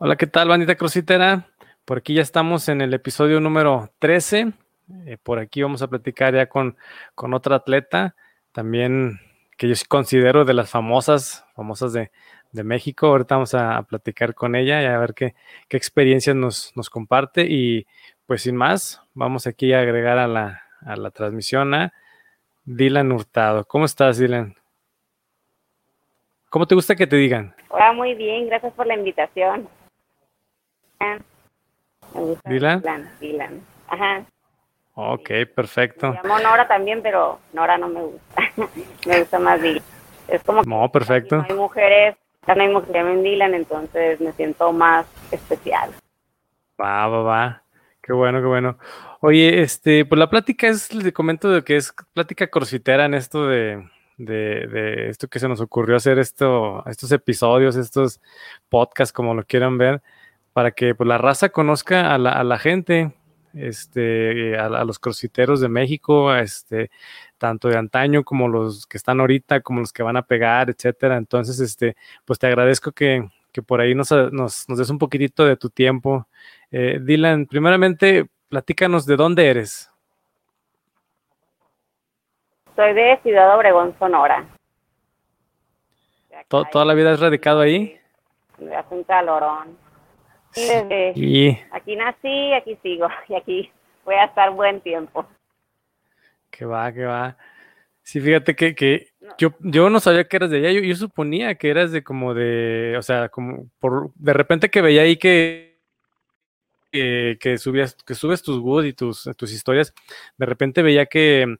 Hola, ¿qué tal, bandita crocitera? Por aquí ya estamos en el episodio número 13. Eh, por aquí vamos a platicar ya con, con otra atleta, también que yo considero de las famosas, famosas de, de México. Ahorita vamos a, platicar con ella y a ver qué, qué experiencias nos, nos, comparte. Y pues sin más, vamos aquí a agregar a la, a la transmisión a Dylan Hurtado. ¿Cómo estás, Dylan? ¿Cómo te gusta que te digan? Hola, muy bien, gracias por la invitación. Me gusta ¿Dylan? Dylan, Ajá. Ok, perfecto. Me llamo Nora también, pero Nora no me gusta. me gusta más Dylan. Es como que no, perfecto. No hay mujeres no hay mujeres que llamen Dylan, entonces me siento más especial. Va, va, va. Qué bueno, qué bueno. Oye, este, pues la plática es, les comento de que es plática corsitera en esto de, de, de, esto que se nos ocurrió hacer esto, estos episodios, estos podcasts, como lo quieran ver, para que pues, la raza conozca a la, a la gente, este, a, los crossfiteros de México, este, tanto de antaño como los que están ahorita, como los que van a pegar, etcétera. Entonces, este, pues te agradezco que, que por ahí nos, nos, nos, des un poquitito de tu tiempo. Eh, Dylan, primeramente, platícanos de dónde eres. Soy de Ciudad Obregón, Sonora. ¿Toda la vida has radicado ahí? Hace un calorón. Sí. Aquí nací, aquí sigo y aquí voy a estar buen tiempo. Que va, que va. Sí, fíjate que, que yo, yo no sabía que eras de allá, yo, yo, suponía que eras de como de, o sea, como por, de repente que veía ahí que, que, subías, que subes tus wood y tus, tus historias, de repente veía que,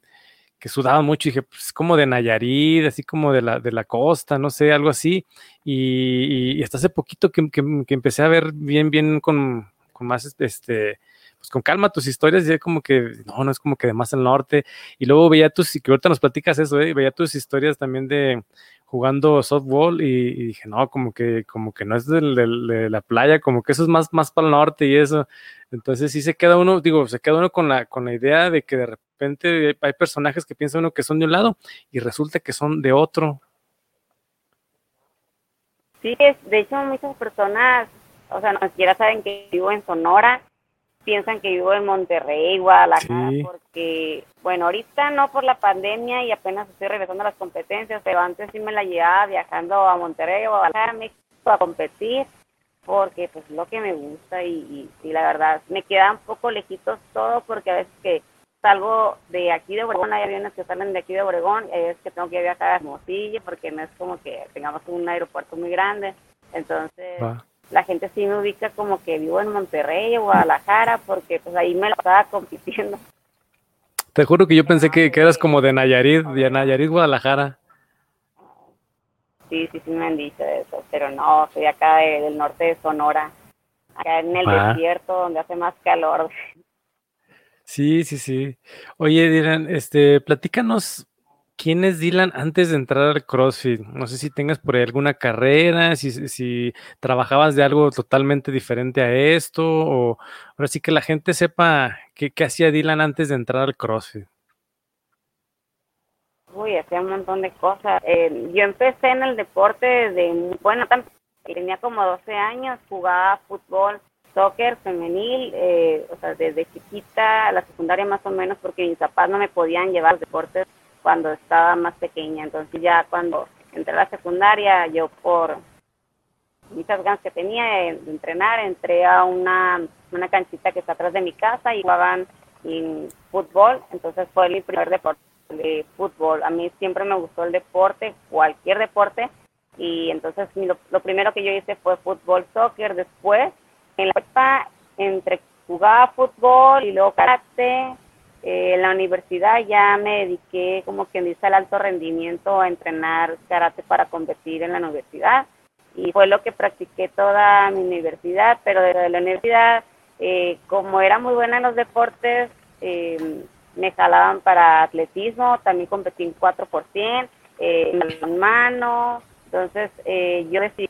que sudaba mucho y dije, pues como de Nayarit, así como de la, de la costa, no sé, algo así. Y, hasta hace poquito que, que, empecé a ver bien, bien con, con, más, este, pues con calma tus historias, y como que, no, no es como que de más al norte. Y luego veía tus, y que ahorita nos platicas eso, ¿eh? veía tus historias también de jugando softball y, dije, no, como que, como que no es de, la playa, como que eso es más, más para el norte y eso. Entonces sí se queda uno, digo, se queda uno con la, con la idea de que de repente hay personajes que piensa uno que son de un lado y resulta que son de otro. Sí, de hecho muchas personas, o sea, no siquiera saben que vivo en Sonora piensan que vivo en Monterrey, Guadalajara, porque, bueno, ahorita no por la pandemia y apenas estoy regresando a las competencias, pero antes sí me la llevaba viajando a Monterrey o Guadalajara, México, a competir, porque pues es lo que me gusta y, y, la verdad me queda un poco lejitos todo porque a veces que salgo de aquí de Obregón, hay aviones que salen de aquí de Obregón, veces que tengo que viajar a Hermosillo porque no es como que tengamos un aeropuerto muy grande, entonces la gente sí me ubica como que vivo en Monterrey o Guadalajara, porque pues ahí me lo estaba compitiendo. Te juro que yo pensé que, eras como de Nayarit, de Nayarit, Guadalajara. Sí, sí, sí me han dicho eso, pero no, soy acá del norte de Sonora, acá en el ah. desierto donde hace más calor. Sí, sí, sí. Oye, Dirán, este, platícanos ¿Quién es Dylan antes de entrar al CrossFit? No sé si tengas por ahí alguna carrera, si, trabajabas de algo totalmente diferente a esto, o ahora sí que la gente sepa qué, hacía Dylan antes de entrar al CrossFit. Uy, hacía un montón de cosas. Eh, yo empecé en el deporte desde, bueno, tenía como 12 años, jugaba fútbol, soccer femenil, eh, o sea, desde chiquita, a la secundaria más o menos, porque mis papás no me podían llevar a deportes cuando estaba más pequeña. Entonces ya cuando entré a la secundaria, yo por muchas ganas que tenía de, entrenar, entré a una, una canchita que está atrás de mi casa y jugaban en fútbol. Entonces fue mi primer deporte de fútbol. A mí siempre me gustó el deporte, cualquier deporte. Y entonces lo, lo primero que yo hice fue fútbol, soccer. Después, en la prepa, entre jugaba fútbol y luego karate, eh, en la universidad ya me dediqué, como quien dice, al alto rendimiento, a entrenar karate para competir en la universidad. Y fue lo que practiqué toda mi universidad, pero desde la universidad, eh, como era muy buena en los deportes, eh, me jalaban para atletismo, también competí en 4 por 100, en mano. Entonces, yo decidí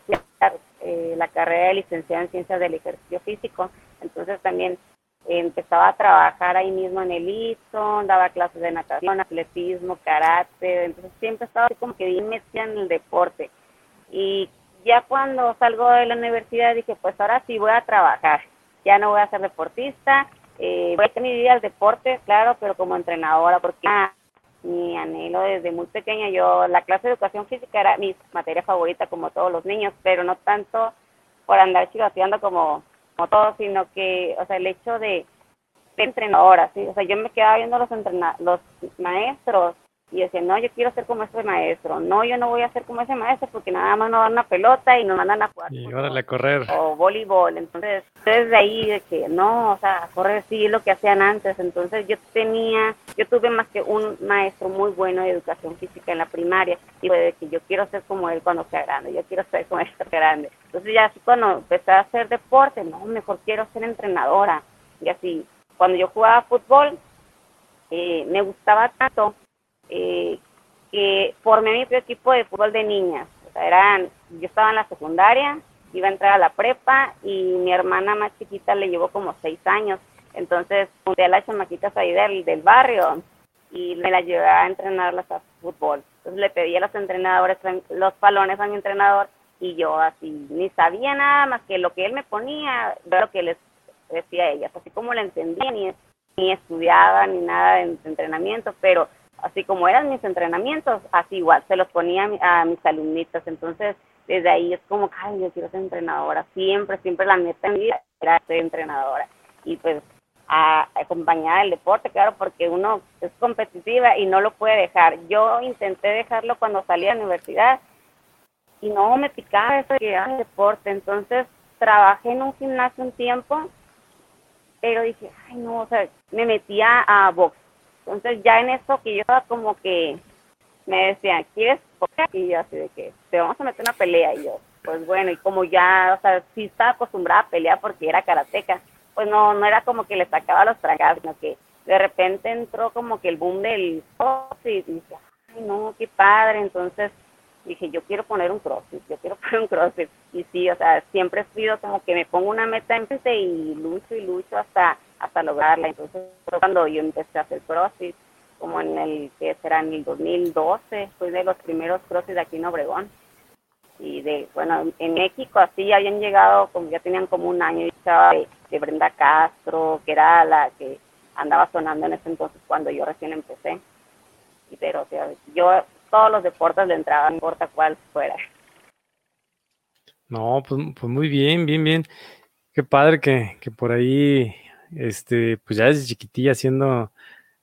la carrera de licenciada en ciencias del ejercicio físico. Entonces, también empezaba a trabajar ahí mismo en el ISO, daba clases de natación, atletismo, karate, entonces siempre estaba así como que bien metida en el deporte. Y ya cuando salgo de la universidad dije, pues ahora sí voy a trabajar, ya no voy a ser deportista, eh, voy a tener mi vida al deporte, claro, pero como entrenadora, porque ah, mi anhelo desde muy pequeña, yo la clase de educación física era mi materia favorita como todos los niños, pero no tanto por andar chivateando como, como todos, sino que, o sea, el hecho de, de entrenadora, ¿sí? O sea, yo me quedaba viendo los, los maestros y decía, no, yo quiero ser como ese maestro, no, yo no voy a ser como ese maestro porque nada más nos dan una pelota y nos mandan a jugar. Y órale a correr. O voleibol, entonces, desde ahí de que no, o sea, correr sí lo que hacían antes, entonces yo tenía, yo tuve más que un maestro muy bueno de educación física en la primaria y fue de que yo quiero ser como él cuando sea grande, yo quiero ser como él cuando sea grande. Entonces ya así cuando empecé a hacer deporte, no, mejor quiero ser entrenadora. Y así, cuando yo jugaba fútbol, eh, me gustaba tanto eh, que formé mi propio equipo de fútbol de niñas. O sea, eran, yo estaba en la secundaria, iba a entrar a la prepa y mi hermana más chiquita le llevó como seis años. Entonces junté a las chamaquitas ahí del, del barrio y me la llevé a entrenarlas a fútbol. Entonces le pedí a los entrenadores los palones a mi entrenador y yo así ni sabía nada más que lo que él me ponía, lo que les decía a ellas, así como la entendía, ni, ni estudiaba ni nada de entrenamiento, pero así como eran mis entrenamientos, así igual, se los ponía a, mis alumnitas, entonces desde ahí es como, ay, yo quiero ser entrenadora, siempre, siempre la meta en mi vida era ser entrenadora, y pues a, acompañar el deporte, claro, porque uno es competitiva y no lo puede dejar. Yo intenté dejarlo cuando salí a la universidad y no me picaba eso de que deporte, entonces trabajé en un gimnasio un tiempo, pero dije, ay no, o sea, me metía a box entonces ya en eso que yo como que me decían, ¿quieres Y yo así de que, te vamos a meter una pelea. Y yo, pues bueno, y como ya, o sea, sí estaba acostumbrada a pelear porque era karateca, pues no, no era como que le sacaba los tragados, sino que de repente entró como que el boom del y dije, ay no, qué padre. Entonces dije, yo quiero poner un crossfit, yo quiero poner un crossfit. Y sí, o sea, siempre he sido como que me pongo una meta en frente y lucho y lucho hasta hasta lograrla. Entonces, cuando yo empecé a hacer CrossFit, como en el, que será en el 2012, fui de los primeros CrossFit de aquí en Obregón. Y de, bueno, en México así habían llegado, como ya tenían como un año, y estaba de, Brenda Castro, que era la que andaba sonando en ese entonces cuando yo recién empecé. Y, pero, o sea, yo todos los deportes le entraba, no importa cuál fuera. No, pues, pues muy bien, bien, bien. Qué padre que, que por ahí este, pues ya desde chiquitilla haciendo,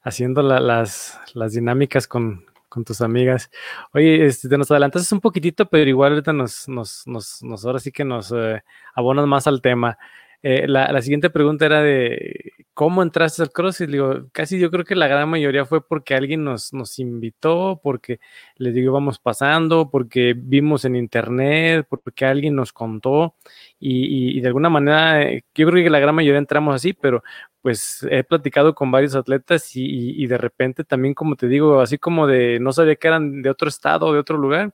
haciendo las, las dinámicas con, con tus amigas. Oye, este, te nos adelantaste un poquitito, pero igual ahorita nos, nos, nos, nos ahora sí que nos eh, abonas más al tema. Eh, la, la, siguiente pregunta era de cómo entraste al CrossFit. Digo, casi yo creo que la gran mayoría fue porque alguien nos, nos invitó, porque les digo, íbamos pasando, porque vimos en internet, porque alguien nos contó. Y, y, de alguna manera, eh, yo creo que la gran mayoría entramos así, pero pues he platicado con varios atletas y, y de repente también, como te digo, así como de no sabía que eran de otro estado, de otro lugar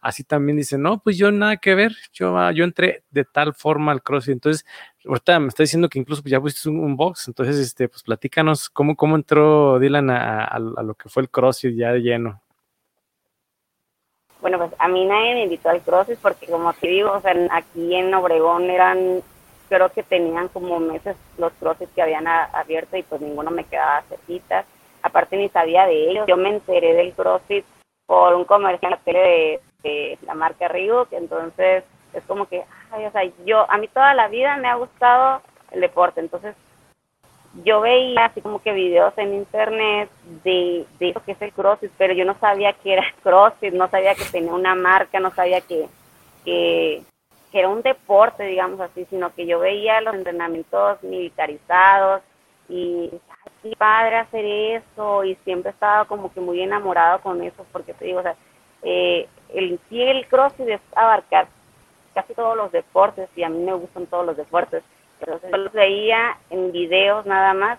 así también dicen, no, pues yo nada que ver, yo, ah, yo entré de tal forma al CrossFit. Entonces, ahorita me está diciendo que incluso pues, ya pusiste un, box, entonces, este, pues platícanos cómo, cómo entró Dylan a, lo que fue el CrossFit ya de lleno. Bueno, pues a mí nadie me invitó al CrossFit porque como te digo, o sea, aquí en Obregón eran, creo que tenían como meses los CrossFit que habían abierto y pues ninguno me quedaba cerquita. Aparte ni sabía de ellos. Yo me enteré del CrossFit por un comercial en de, la marca Reebok, entonces es como que, ay, o sea, yo, a mí toda la vida me ha gustado el deporte, entonces yo veía así como que videos en internet de, de eso que es el CrossFit, pero yo no sabía que era CrossFit, no sabía que tenía una marca, no sabía que, que, era un deporte, digamos así, sino que yo veía los entrenamientos militarizados y qué padre hacer eso y siempre estaba como que muy enamorado con eso porque te digo, o sea, eh, el sí el crossfit es abarcar casi todos los deportes y a mí me gustan todos los deportes. Entonces yo los veía en videos nada más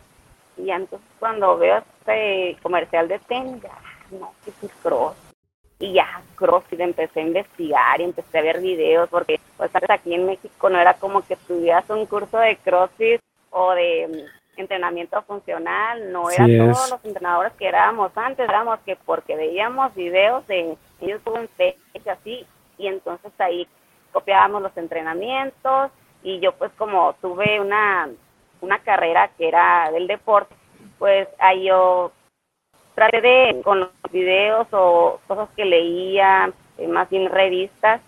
y entonces cuando veo este comercial de tenis, ya, no, que es crossfit. Y ya, crossfit, empecé a investigar y empecé a ver videos porque pues aquí en México no era como que tuvieras un curso de crossfit o de entrenamiento funcional, no eran todos los entrenadores que éramos antes, éramos que porque veíamos videos de YouTube en Facebook así, y entonces ahí copiábamos los entrenamientos y yo pues como tuve una, una carrera que era del deporte, pues ahí yo traté de, con los videos o cosas que leía, eh, más bien revistas,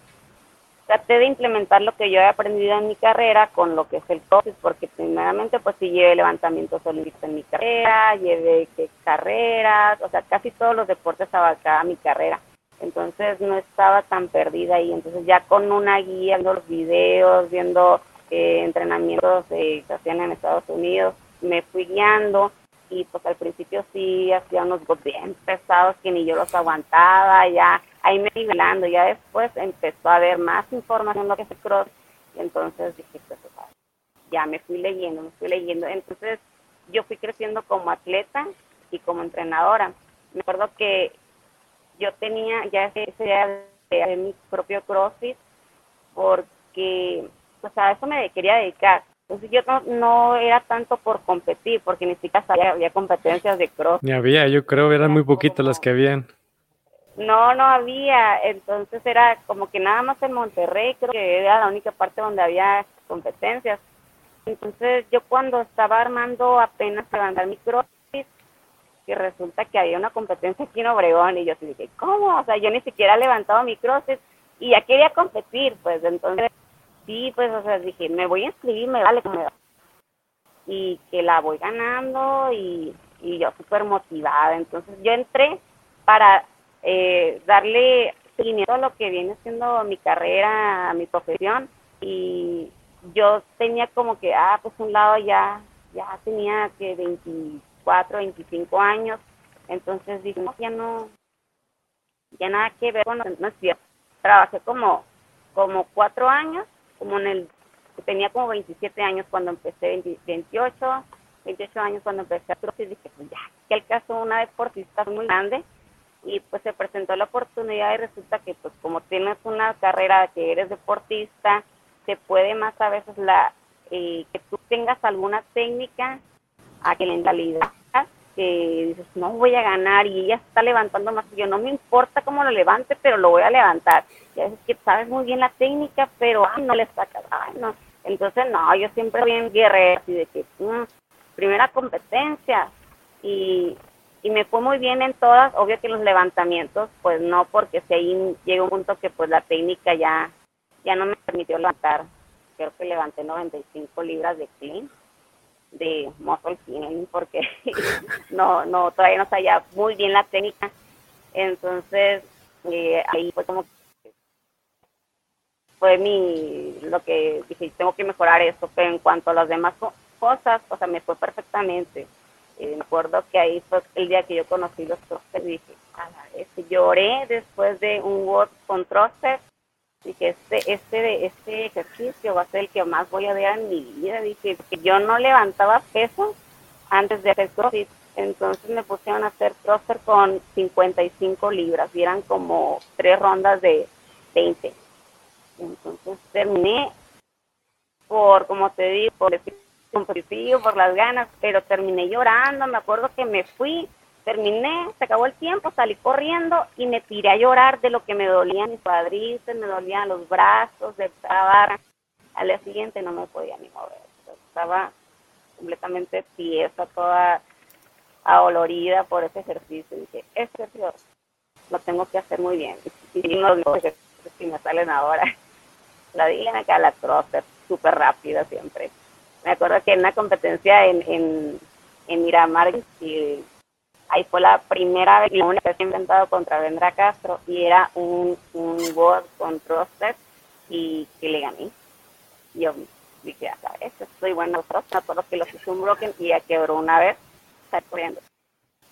traté de implementar lo que yo he aprendido en mi carrera con lo que es el CrossFit, porque primeramente pues sí llevé levantamientos olímpicos en mi carrera, llevé que, carreras, o sea, casi todos los deportes abarcaba mi carrera. Entonces no estaba tan perdida ahí. Entonces ya con una guía, viendo los videos, viendo eh, entrenamientos que se hacían en Estados Unidos, me fui guiando y pues al principio sí hacía unos bien pesados que ni yo los aguantaba, ya ahí me nivelando, ya después empezó a haber más información lo que es el cross y entonces dije, pues, ya me fui leyendo, me fui leyendo, entonces yo fui creciendo como atleta y como entrenadora. Me acuerdo que yo tenía ya ese idea de mi propio CrossFit porque pues a eso me quería dedicar. Entonces yo no, era tanto por competir, porque ni siquiera sabía, había competencias de cross. Ni había, yo creo, eran muy poquitas las que habían. No, no había, entonces era como que nada más en Monterrey, creo que era la única parte donde había competencias. Entonces yo cuando estaba armando apenas levantar mi crossfit, que resulta que había una competencia aquí en Obregón y yo dije, ¿cómo? O sea, yo ni siquiera he levantado mi crossfit y ya quería competir, pues entonces sí, pues, o sea, dije, me voy a inscribir, me vale como Y que la voy ganando y, y yo súper motivada. Entonces yo entré para eh, darle seguimiento a lo que viene siendo mi carrera, mi profesión. Y yo tenía como que, ah, pues un lado ya, ya tenía que 24, 25 años. Entonces dije, no, ya no, ya nada que ver con no es. Trabajé como, como cuatro años como en el, tenía como 27 años cuando empecé, 28, 28 años cuando empecé a y dije, pues ya, que el caso una deportista muy grande, y pues se presentó la oportunidad y resulta que pues como tienes una carrera que eres deportista, se puede más a veces la eh, que tú tengas alguna técnica a que la mentalidad que dices, no voy a ganar y ella está levantando más que yo, no me importa cómo lo levante, pero lo voy a levantar. Y a veces que sabes muy bien la técnica, pero ay, no le saca ay, no. Entonces, no, yo siempre bien guerrero, así de que, mm, primera competencia, y, y me fue muy bien en todas, obvio que los levantamientos, pues no, porque si ahí llega un punto que pues la técnica ya, ya no me permitió levantar, creo que levanté 95 libras de clean, de muscle feeling porque no, no, todavía no sabía muy bien la técnica. Entonces, eh, ahí fue como fue mi, lo que dije, tengo que mejorar esto, pero en cuanto a las demás cosas, o sea, me fue perfectamente. Eh, me acuerdo que ahí fue el día que yo conocí los trozos y dije, a la vez, lloré después de un Word con trozos dije, este, este, este ejercicio va a ser el que más voy a ver en mi vida. Dije, que yo no levantaba peso antes de hacer CrossFit. Entonces me pusieron a hacer CrossFit con 55 libras y eran como tres rondas de 20. Entonces terminé por, como te digo, por el competitivo, por las ganas, pero terminé llorando. Me acuerdo que me fui terminé, se acabó el tiempo, salí corriendo y me tiré a llorar de lo que me dolían mis cuadrices, me dolían los brazos, de trabar. Al día siguiente no me podía ni mover. Estaba completamente tiesa, toda adolorida por ese ejercicio. Y dije, este ejercicio lo tengo que hacer muy bien. Y no los ejercicios que me salen ahora. La dinámica, la crosser, súper rápida siempre. Me acuerdo que en una competencia en, en, en Miramar, y ahí fue la primera vez y la única vez que he inventado contra Vendra Castro y era un, un World con y que le gané. Yo dije, a ver, estoy bueno a todos los que los hice un broken y ya quebró una vez, está corriendo.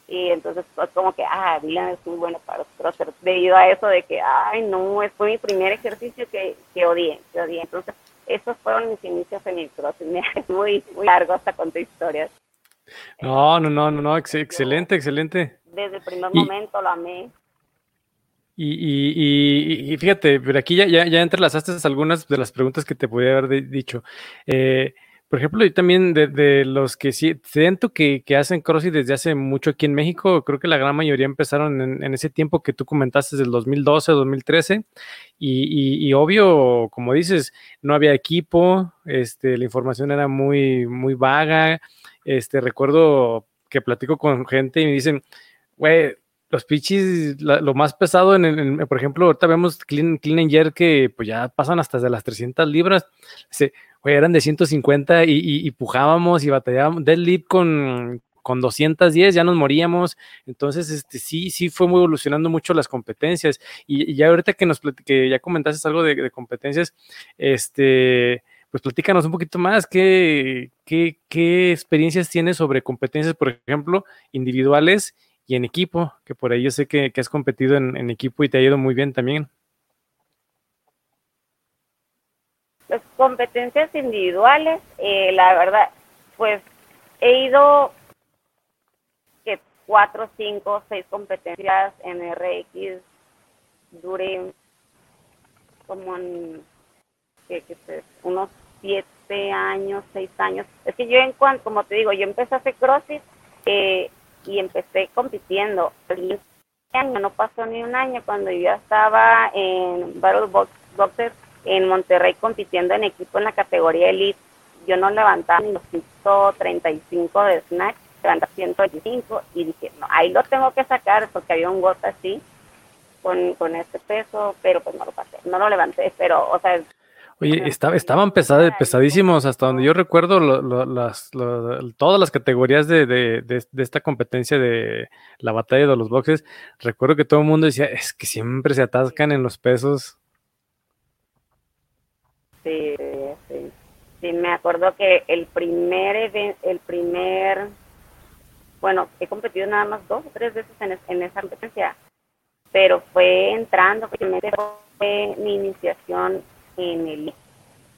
Y entonces fue como que, ah, Dylan es muy bueno para los thrusters, debido a eso de que, ay, no, fue mi primer ejercicio que, que odié, que odié. Entonces, esos fueron mis inicios en el crossfit. Es muy, muy largo hasta contar historias. No, no, no, no, no, excelente, excelente. Desde el primer momento lo amé. Y, y, y, fíjate, pero aquí ya, ya, ya entrelazaste algunas de las preguntas que te podía haber dicho. Eh, Por ejemplo, y también de, los que siento que, que, hacen CrossFit desde hace mucho aquí en México, creo que la gran mayoría empezaron en, ese tiempo que tú comentaste, del 2012, 2013, y, y, obvio, como dices, no había equipo, este, la información era muy, muy vaga, este, recuerdo que platico con gente y me dicen, güey, los pichis, lo más pesado en, el, por ejemplo, ahorita vemos Clean, clean and que pues ya pasan hasta de las 300 libras, eran de 150 y, y, pujábamos y batallábamos, deadlift con, con 210 ya nos moríamos, entonces este sí, sí fue muy evolucionando mucho las competencias. Y, ya ahorita que nos que ya comentaste algo de, de competencias, este pues platícanos un poquito más, ¿qué, qué, qué experiencias tienes sobre competencias, por ejemplo, individuales y en equipo, que por ahí yo sé que, has competido en, equipo y te ha ido muy bien también. Las competencias individuales, eh, la verdad, pues he ido que cuatro, cinco, seis competencias en RX, duré como en que, unos siete años, seis años. Es que yo en cuanto, como te digo, yo empecé a hacer CrossFit eh, y empecé compitiendo. No pasó ni un año cuando yo ya estaba en Battle Box, Boxers en Monterrey compitiendo en equipo en la categoría Elite. Yo no levantaba ni los 135 de snatch, levantaba 125 y dije, no, ahí lo tengo que sacar porque había un gota así con, con este peso, pero pues no lo pasé, no lo levanté, pero, o sea, Oye, estaban pesadísimos hasta donde yo recuerdo las, todas las categorías de, esta competencia de la batalla de los boxes. Recuerdo que todo el mundo decía, es que siempre se atascan en los pesos. Sí, sí. Sí, me acuerdo que el primer, el primer, bueno, he competido nada más dos o tres veces en, en esa competencia, pero fue entrando, fue mi iniciación en el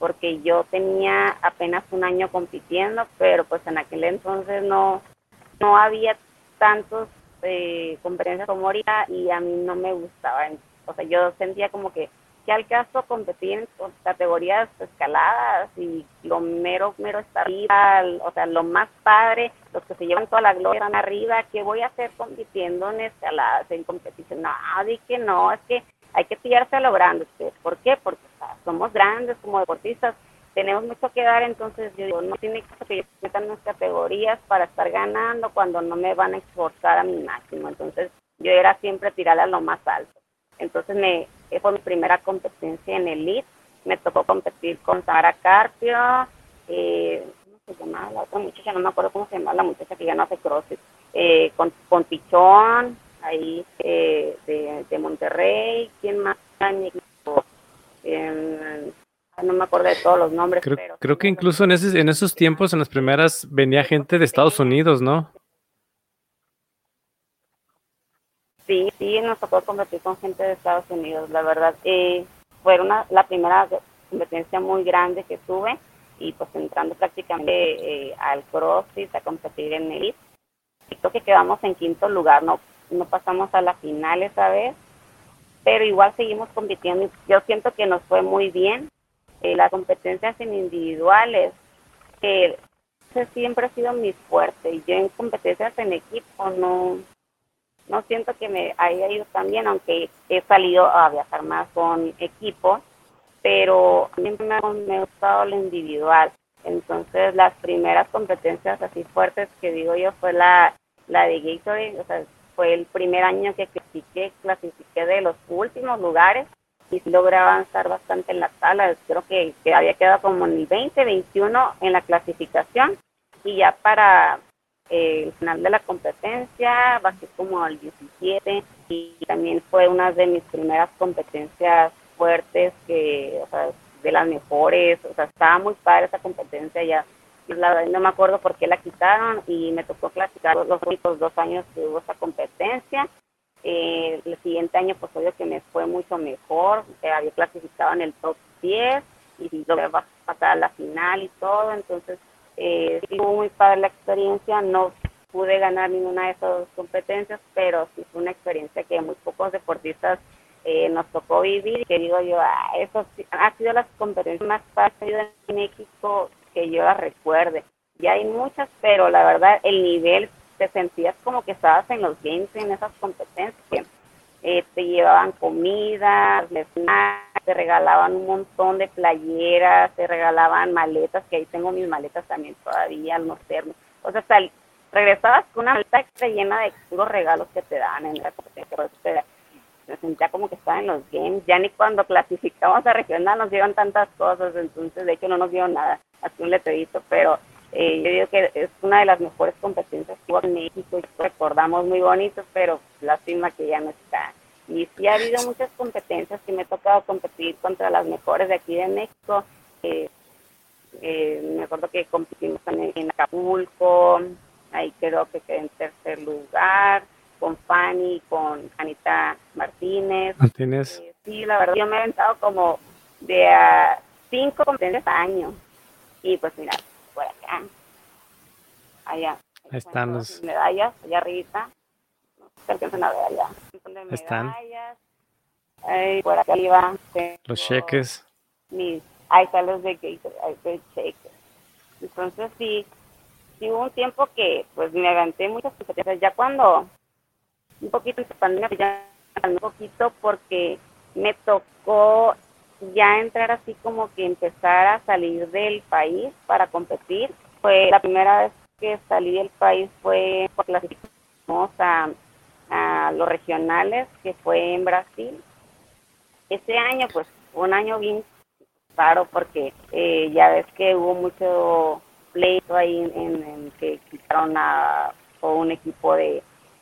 porque yo tenía apenas un año compitiendo, pero pues en aquel entonces no, no había tantos eh, competencias como ahorita y a mí no me gustaba. O sea, yo sentía como que, que al caso competir en categorías escaladas y lo mero, mero está arriba, o sea, lo más padre, los que se llevan toda la gloria están arriba, ¿qué voy a hacer compitiendo en escaladas, en competición? No, di que no, es que hay que pillarse a lo grande. ¿Por qué? Porque somos grandes como deportistas, tenemos mucho que dar, entonces yo digo, no tiene que yo metan las categorías para estar ganando cuando no me van a esforzar a mi máximo. Entonces yo era siempre tirar a lo más alto. Entonces me fue mi primera competencia en Elite. Me tocó competir con Sara Carpio, eh, ¿cómo se llamaba la otra muchacha? No me acuerdo cómo se llamaba la muchacha que ya no hace CrossFit. Eh, con, con Pichón, ahí eh, de, Monterrey, ¿quién más en equipo? no me acuerdo de todos los nombres. Creo, creo que incluso en, ese, en esos tiempos, en las primeras, venía gente de Estados Unidos, ¿no? Sí, sí, nos tocó competir con gente de Estados Unidos, la verdad. Eh, fue una, la primera competencia muy grande que tuve y pues entrando prácticamente eh, al CrossFit a competir en Elite. Creo que quedamos en quinto lugar, no no pasamos a la final esa vez, pero igual seguimos compitiendo. Yo siento que nos fue muy bien. Eh, las competencias en individuales, que siempre ha sido mi fuerte. Y yo en competencias en equipo no, no siento que me haya ido tan bien, aunque he salido a viajar más con equipo, pero siempre me ha, me ha gustado lo individual. Entonces, las primeras competencias así fuertes que digo yo fue la, la de Gatorade, o sea, fue el primer año que clasifiqué, clasifiqué de los últimos lugares y logré avanzar bastante en la sala. Creo que, había quedado como en el 20, 21 en la clasificación y ya para eh, el final de la competencia bajé como al 17 y también fue una de mis primeras competencias fuertes que, o sea, de las mejores, o sea, estaba muy padre esa competencia ya la no me acuerdo por qué la quitaron y me tocó clasificar los únicos dos años que hubo esa competencia. Eh, el siguiente año, pues obvio que me fue mucho mejor, eh, había clasificado en el top 10 y logré pasar a la final y todo, entonces eh, fue muy padre la experiencia, no pude ganar ninguna de esas competencias, pero sí fue una experiencia que muy pocos deportistas eh, nos tocó vivir, que digo yo, ah, eso ha sido las competencias más fáciles en México que yo las recuerde. Ya hay muchas, pero la verdad el nivel te sentías como que estabas en los games, en esas competencias, eh, te llevaban comida, te regalaban un montón de playeras, te regalaban maletas, que ahí tengo mis maletas también todavía no serme. O sea, regresabas con una maleta llena de puros regalos que te dan en la competencia. Me sentía como que estaba en los games. Ya ni cuando clasificamos a regional nos dieron tantas cosas, entonces de hecho no nos dieron nada, así un letrerito, pero eh, yo digo que es una de las mejores competencias que hubo en México y recordamos muy bonito, pero lástima que ya no está. Y sí ha habido muchas competencias que me ha tocado competir contra las mejores de aquí de México. Eh, me acuerdo que competimos también en Acapulco, ahí creo que quedé en tercer lugar, con Fanny, con Anita Martínez. Martínez. sí, la verdad, yo me he aventado como de a cinco competencias al año. Y pues mira, por acá. Allá. Ahí están los... Medallas, allá arriba. No sé si a ver allá. Están. Por acá arriba. Los cheques. Mis, ahí están los de cheques. Entonces sí, sí hubo un tiempo que pues me aventé muchas competencias. Ya cuando un poquito en pandemia, pues, ya un poquito porque me tocó ya entrar así como que empezar a salir del país para competir. Fue la primera vez que salí del país fue por clasificamos a, a los regionales, que fue en Brasil. Ese año, pues, un año bien raro porque eh, ya ves que hubo mucho pleito ahí en, que quitaron a, un equipo de,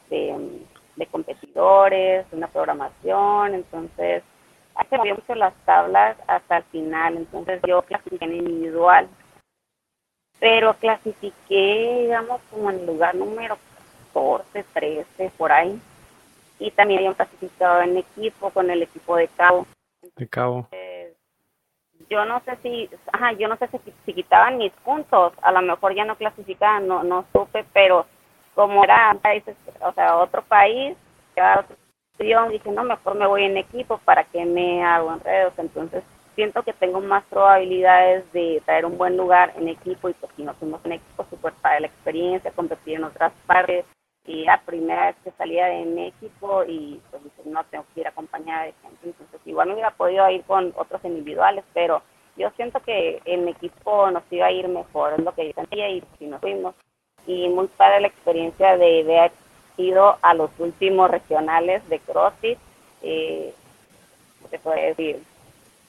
de, de competidores, una programación, entonces se movió mucho las tablas hasta el final, entonces yo clasifiqué en individual, pero clasifiqué, digamos, como en el lugar número 14, 13, por ahí, y también había clasificado en equipo con el equipo de Cabo. De Cabo. yo no sé si, ajá, yo no sé si, si, quitaban mis puntos, a lo mejor ya no clasificaban, no, no supe, pero como era país, o sea, otro país, ya yo dije, no, mejor me voy en equipo para que me hago enredos. Entonces, siento que tengo más probabilidades de traer un buen lugar en equipo y pues si no fuimos en equipo, súper para la experiencia, competir en otras partes. Y la primera vez que salía de México y pues no tengo que ir acompañada de gente. Entonces, igual me hubiera podido ir con otros individuales, pero yo siento que en equipo nos iba a ir mejor, es lo que yo sentía y si nos fuimos. Y muy padre la experiencia de ver ido a los últimos regionales de CrossFit. Eh, se puede decir,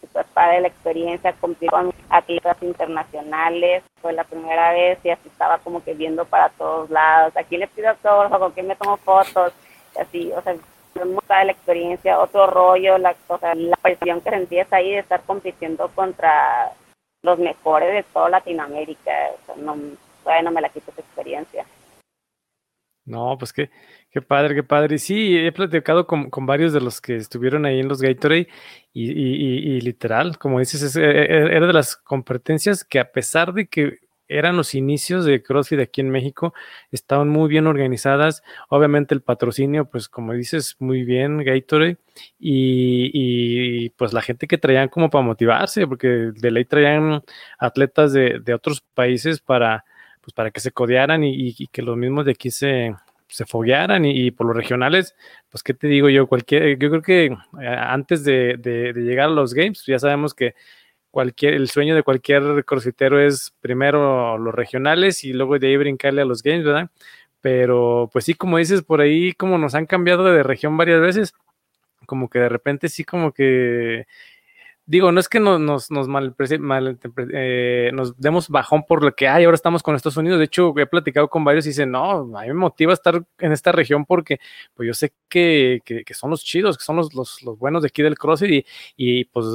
super padre la experiencia, competir con atletas internacionales, fue la primera vez y así estaba como que viendo para todos lados, aquí le pido autógrafo, con quién me tomo fotos, y así, o sea, muy padre la experiencia, otro rollo, la, o sea, la presión que sentías ahí de estar compitiendo contra los mejores de toda Latinoamérica, o sea, no, todavía no me la quito esa experiencia. No, pues qué, qué padre, qué padre. Sí, he platicado con, con varios de los que estuvieron ahí en los Gatorade y, y, y, literal, como dices, e, e, era de las competencias que a pesar de que eran los inicios de CrossFit aquí en México, estaban muy bien organizadas. Obviamente el patrocinio, pues como dices, muy bien Gatorade y, y pues la gente que traían como para motivarse, porque de ley traían atletas de, de otros países para pues para que se codearan y, que los mismos de aquí se, se foguearan y, por los regionales, pues qué te digo yo, cualquier, yo creo que eh, antes de, de, llegar a los games, ya sabemos que cualquier, el sueño de cualquier crossfitero es primero los regionales y luego de ahí brincarle a los games, ¿verdad? Pero pues sí, como dices, por ahí como nos han cambiado de región varias veces, como que de repente sí como que digo, no es que nos, nos, mal, eh, nos demos bajón por lo que hay, ahora estamos con Estados Unidos. De hecho, he platicado con varios y dicen, no, a mí me motiva estar en esta región porque pues yo sé que, que, son los chidos, que son los, los, buenos de aquí del CrossFit y, y pues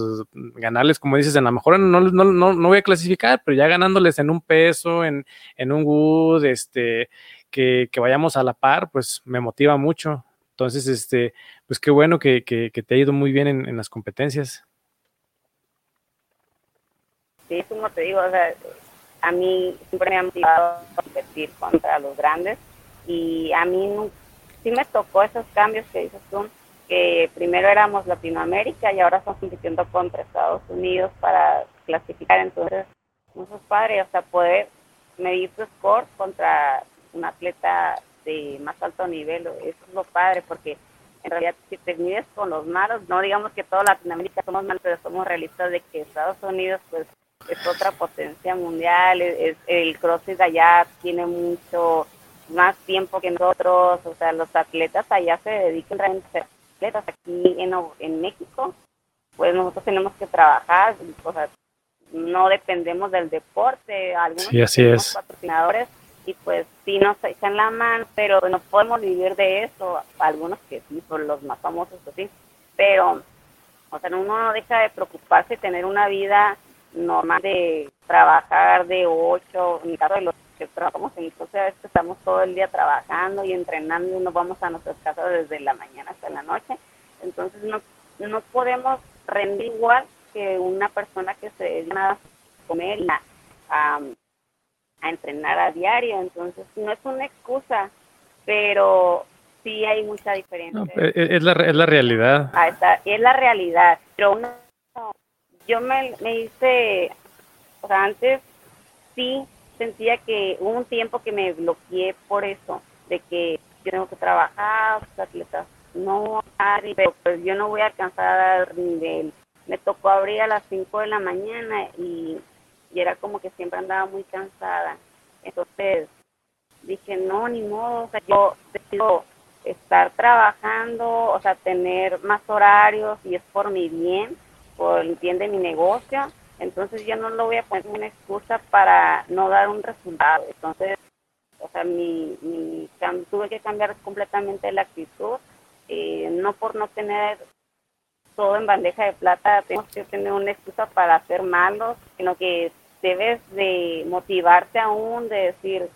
ganarles, como dices, en la mejor no, no, no, no, voy a clasificar, pero ya ganándoles en un peso, en, en un wood, este, que, que vayamos a la par, pues me motiva mucho. Entonces, este, pues qué bueno que, que, que te ha ido muy bien en, en las competencias sí, como te digo, o sea, a mí siempre me ha motivado a competir contra los grandes y a mí sí me tocó esos cambios que dices tú, que primero éramos Latinoamérica y ahora estamos compitiendo contra Estados Unidos para clasificar, entonces Eso es padre, hasta poder medir tu score contra un atleta de más alto nivel, eso es lo padre, porque en realidad si te mides con los malos, no digamos que toda Latinoamérica somos malos, pero somos realistas de que Estados Unidos pues es otra potencia mundial, es, el CrossFit allá tiene mucho más tiempo que nosotros, o sea, los atletas allá se dedican realmente a ser atletas aquí en, en México, pues nosotros tenemos que trabajar, o sea, no dependemos del deporte, algunos sí, así es. patrocinadores y pues sí nos echan la mano, pero no podemos vivir de eso, algunos que sí, por los más famosos, pues sí, pero, o sea, uno no deja de preocuparse de tener una vida normal de trabajar de 8, en el caso de los que trabajamos en el estamos todo el día trabajando y entrenando y nos vamos a nuestras casas desde la mañana hasta la noche, entonces no, no podemos rendir igual que una persona que se dedica a comer y a a entrenar a diario, entonces no es una excusa, pero sí hay mucha diferencia. E, e, es, la, es la realidad. Ah, es la realidad, pero uno, yo me, me hice, o sea, antes sí sentía que hubo un tiempo que me bloqueé por eso, de que yo tengo que trabajar, los atletas no, pero pues yo no voy a alcanzar el nivel. Me tocó abrir a las 5 de la mañana y y era como que siempre andaba muy cansada. Entonces dije, no, ni modo, o sea, yo decido estar trabajando, o sea, tener más horarios y es por mi bien, por el bien de mi negocio. Entonces yo no lo voy a poner como una excusa para no dar un resultado. Entonces, o sea, mi, mi tuve que cambiar completamente la actitud, eh, no por no tener todo en bandeja de plata, tenemos que tener una excusa para ser malos, sino que debes de motivarte aún, de decir,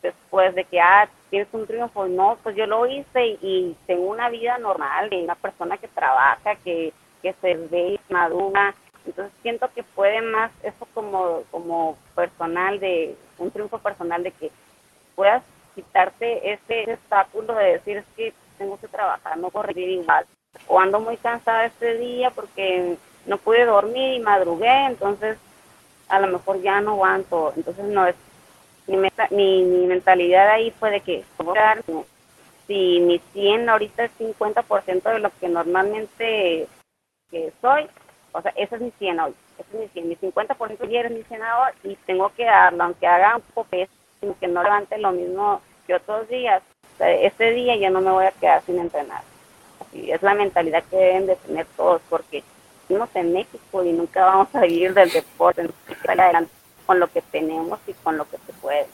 después de que, ah, tienes un triunfo, no, pues yo lo hice y, tengo una vida normal, de una persona que trabaja, que, que se ve madura, entonces siento que puede más eso como, como personal, de un triunfo personal, de que puedas quitarte ese, obstáculo de decir, es que tengo que trabajar, no correr igual, o ando muy cansada este día porque no pude dormir y madrugué, entonces a lo mejor ya no aguanto. Entonces no es, mi, mi, mentalidad ahí fue de que si mi 100 ahorita es 50% de lo que normalmente que soy, o sea, ese es mi 100 hoy, ese es mi 100, mi 50% ya es mi 100 ahora y tengo que darlo, aunque haga un poco peso, que no levante lo mismo que otros días, este día ya no me voy a quedar sin entrenar. Así es la mentalidad que deben de tener todos, porque vivimos en México y nunca vamos a vivir del deporte, adelante con lo que tenemos y con lo que se puede.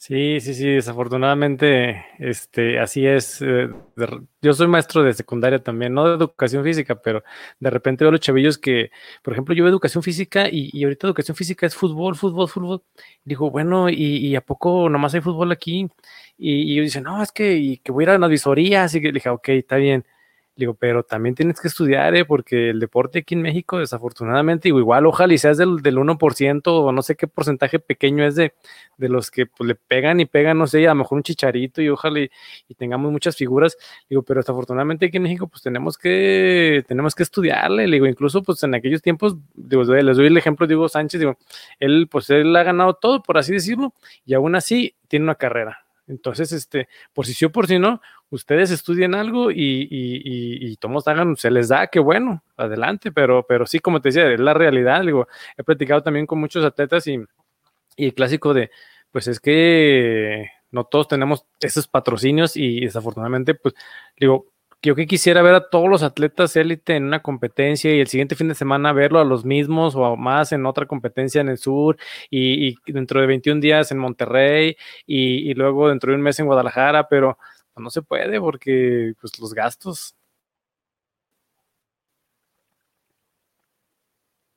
Sí, sí, sí, desafortunadamente, este, así es. Eh, yo soy maestro de secundaria también, no de educación física, pero de repente veo los chavillos que, por ejemplo, yo veo educación física y, ahorita educación física es fútbol, fútbol, fútbol. Digo, bueno, ¿y, a poco nomás hay fútbol aquí? Y, y yo dice, no, es que, y que voy a ir a las visorías, y que dije, ok, está bien Digo, pero también tienes que estudiar, ¿eh? porque el deporte aquí en México, desafortunadamente, digo, igual ojalá y seas del, del 1% o no sé qué porcentaje pequeño es de, de los que pues, le pegan y pegan, no sé, a lo mejor un chicharito y ojalá y, tengamos muchas figuras. Digo, pero desafortunadamente aquí en México, pues tenemos que, tenemos que estudiarle. Digo, incluso pues en aquellos tiempos, digo, les doy el ejemplo de Hugo Sánchez, digo, él pues él ha ganado todo, por así decirlo, y aún así tiene una carrera. Entonces, este, por si sí o por si no, ustedes estudien algo y, y, y, tomos hagan, se les da, qué bueno, adelante, pero, pero sí, como te decía, es la realidad, digo, he platicado también con muchos atletas y, y el clásico de, pues es que no todos tenemos esos patrocinios y desafortunadamente, pues, digo, yo que quisiera ver a todos los atletas élite en una competencia y el siguiente fin de semana verlo a los mismos o más en otra competencia en el sur y, dentro de 21 días en Monterrey y, luego dentro de un mes en Guadalajara, pero no se puede porque pues los gastos.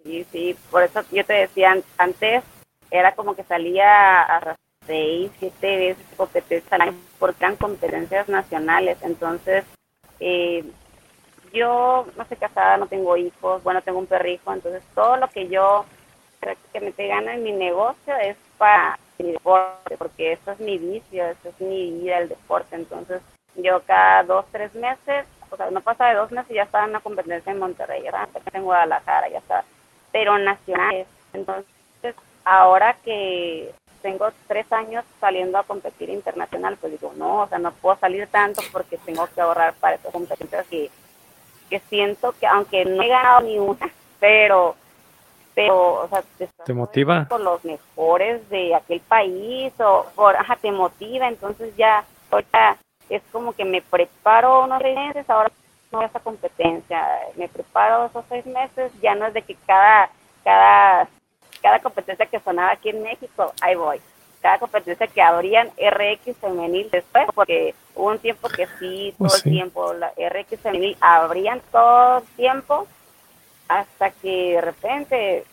Sí, sí, por eso yo te decía antes, era como que salía a seis, siete veces competencias porque eran competencias nacionales, entonces eh, yo no soy casada, no tengo hijos, bueno, tengo un perrijo, entonces todo lo que yo que me te gano en mi negocio es para mi deporte, porque eso es mi vicio, eso es mi vida, el deporte. Entonces, yo cada dos, tres meses, o sea, no pasa de dos meses, ya estaba en una competencia en Monterrey, ya en Guadalajara, ya está, pero nacionales. Entonces, ahora que tengo tres años saliendo a competir internacional, pues digo, no, o sea, no puedo salir tanto porque tengo que ahorrar para esas competencias que, que siento que aunque no he ganado ni una, pero pero o sea te, motiva por los mejores de aquel país o por ajá te motiva entonces ya ahorita es como que me preparo unos seis meses ahora no esa competencia me preparo esos seis meses ya no es de que cada cada cada competencia que sonaba aquí en México ahí voy. Cada competencia que abrían RX femenil después porque hubo un tiempo que sí todo el tiempo la RX femenil abrían todo el tiempo hasta que de repente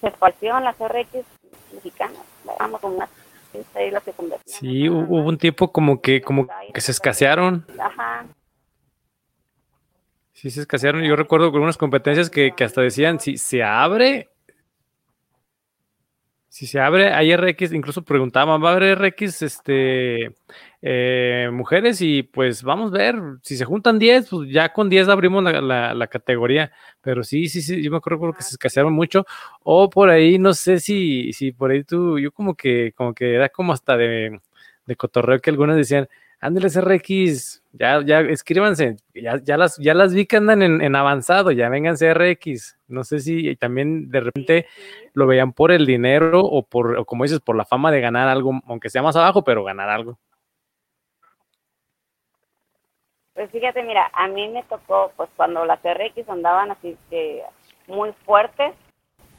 se partieron las RX mexicanas, vamos con una Sí, hubo un tiempo como que como que se escasearon. Ajá. Sí, se escasearon. Yo recuerdo algunas competencias que, que hasta decían, si se abre, si se abre, hay RX, incluso preguntaban, ¿va a haber RX este, eh, mujeres? Y pues vamos a ver, si se juntan 10, pues ya con 10 abrimos la, categoría. Pero sí, sí, sí, yo me acuerdo que se escasearon mucho. O por ahí, no sé si, si por ahí tú, yo como que, como que era como hasta de, de cotorreo que algunas decían, Ándeles RX, ya, ya, escríbanse, ya, ya, las, ya las vi que andan en, avanzado, ya vénganse RX. No sé si también de repente lo veían por el dinero o por, o como dices, por la fama de ganar algo, aunque sea más abajo, pero ganar algo. Pues fíjate, mira, a mí me tocó, pues cuando las RX andaban así que muy fuertes,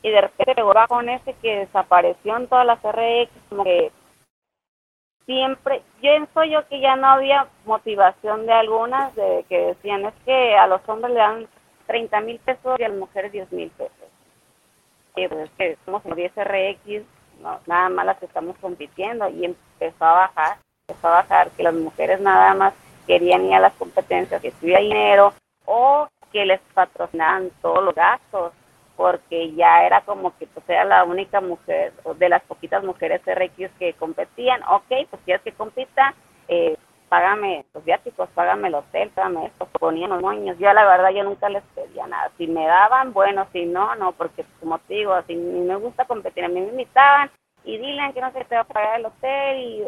y de repente pegó con ese que desapareció en todas las RX, como que siempre, yo pienso yo que ya no había motivación de algunas de que decían es que a los hombres le dan 30 mil pesos y a las mujeres 10 mil pesos. Y pues es que somos 10 RX, no, nada más las que estamos compitiendo y empezó a bajar, empezó a bajar que las mujeres nada más querían ir a las competencias que tuviera dinero o que les patrocinaran todos los gastos porque ya era como que pues era la única mujer, de las poquitas mujeres RX que competían, ok, pues quieres que compita, eh, págame los viáticos, págame el hotel, págame esto, ponían los moños, yo la verdad yo nunca les pedía nada, si me daban, bueno, si no, no, porque como te digo, si me gusta competir, a mí me invitaban y dilen que no se te va a pagar el hotel y,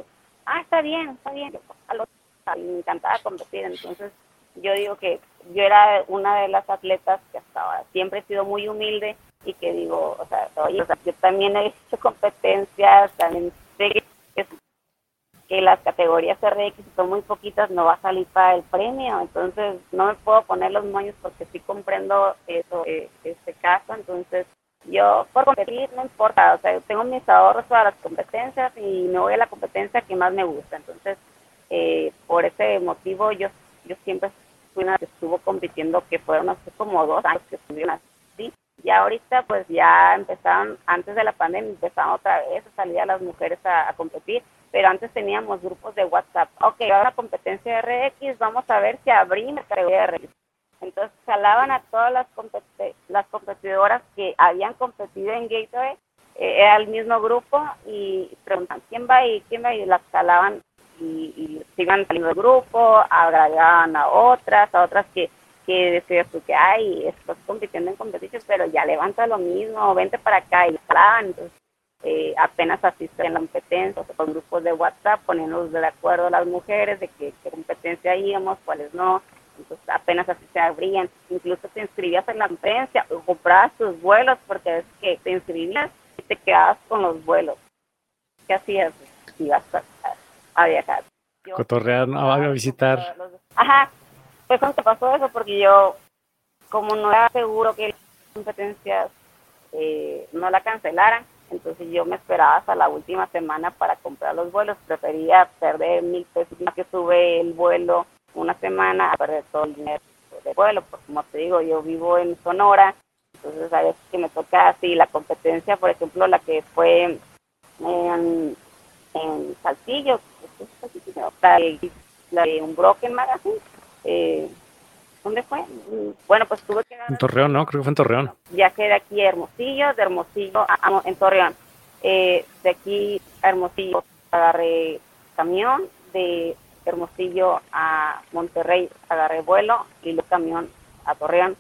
ah, está bien, está bien, a me encantaba competir, entonces yo digo que yo era una de las atletas que hasta siempre he sido muy humilde y que digo, o sea, oye, yo también he hecho competencias, también sé que, las categorías RX son muy poquitas, no va a salir para el premio, entonces no me puedo poner los moños porque sí comprendo eso, eh, este caso, entonces yo por competir no importa, o sea, yo tengo mis ahorros para las competencias y me voy a la competencia que más me gusta, entonces eh, por ese motivo yo yo siempre que estuvo compitiendo, que fueron hace como dos años que estuvieron así. Y ahorita pues ya empezaron, antes de la pandemia empezaron otra vez a salir a las mujeres a, competir, pero antes teníamos grupos de WhatsApp. Ok, ahora competencia de RX, vamos a ver si abrimos categoría RX. Entonces salaban a todas las, las competidoras que habían competido en Gateway, eh, era el mismo grupo y preguntan quién va y quién va y las salaban y, y sigan saliendo del grupo, agregaban a otras, a otras que, que decías tú que, ay, estás compitiendo en competición, pero ya levanta lo mismo, vente para acá y hablaban, entonces eh, apenas asisten a la competencia, o con grupos de WhatsApp, poniéndonos de acuerdo las mujeres de qué, competencia íbamos, cuáles no, entonces apenas así se abrían, incluso te inscribías en la competencia o comprabas tus vuelos, porque es que te inscribías y te quedabas con los vuelos. ¿Qué hacías? Ibas a, a viajar. Cotorrear, a visitar. Ajá, pues cuando pasó eso, porque yo, como no era seguro que las competencias eh, no la cancelaran, entonces yo me esperaba hasta la última semana para comprar los vuelos. Prefería perder mil pesos más que sube el vuelo una semana a perder todo el dinero de vuelo, porque como te digo, yo vivo en Sonora, entonces a veces que me toca así la competencia, por ejemplo, la que fue en, en Saltillo, la de un Broken Magazine. Eh, ¿Dónde fue? Bueno, pues tuve que... En Torreón, ¿no? Creo que fue en Torreón. Viajé de aquí a Hermosillo, de Hermosillo a, en Torreón. Eh, de aquí a Hermosillo agarré camión, de Hermosillo a Monterrey agarré vuelo y luego camión a Torreón.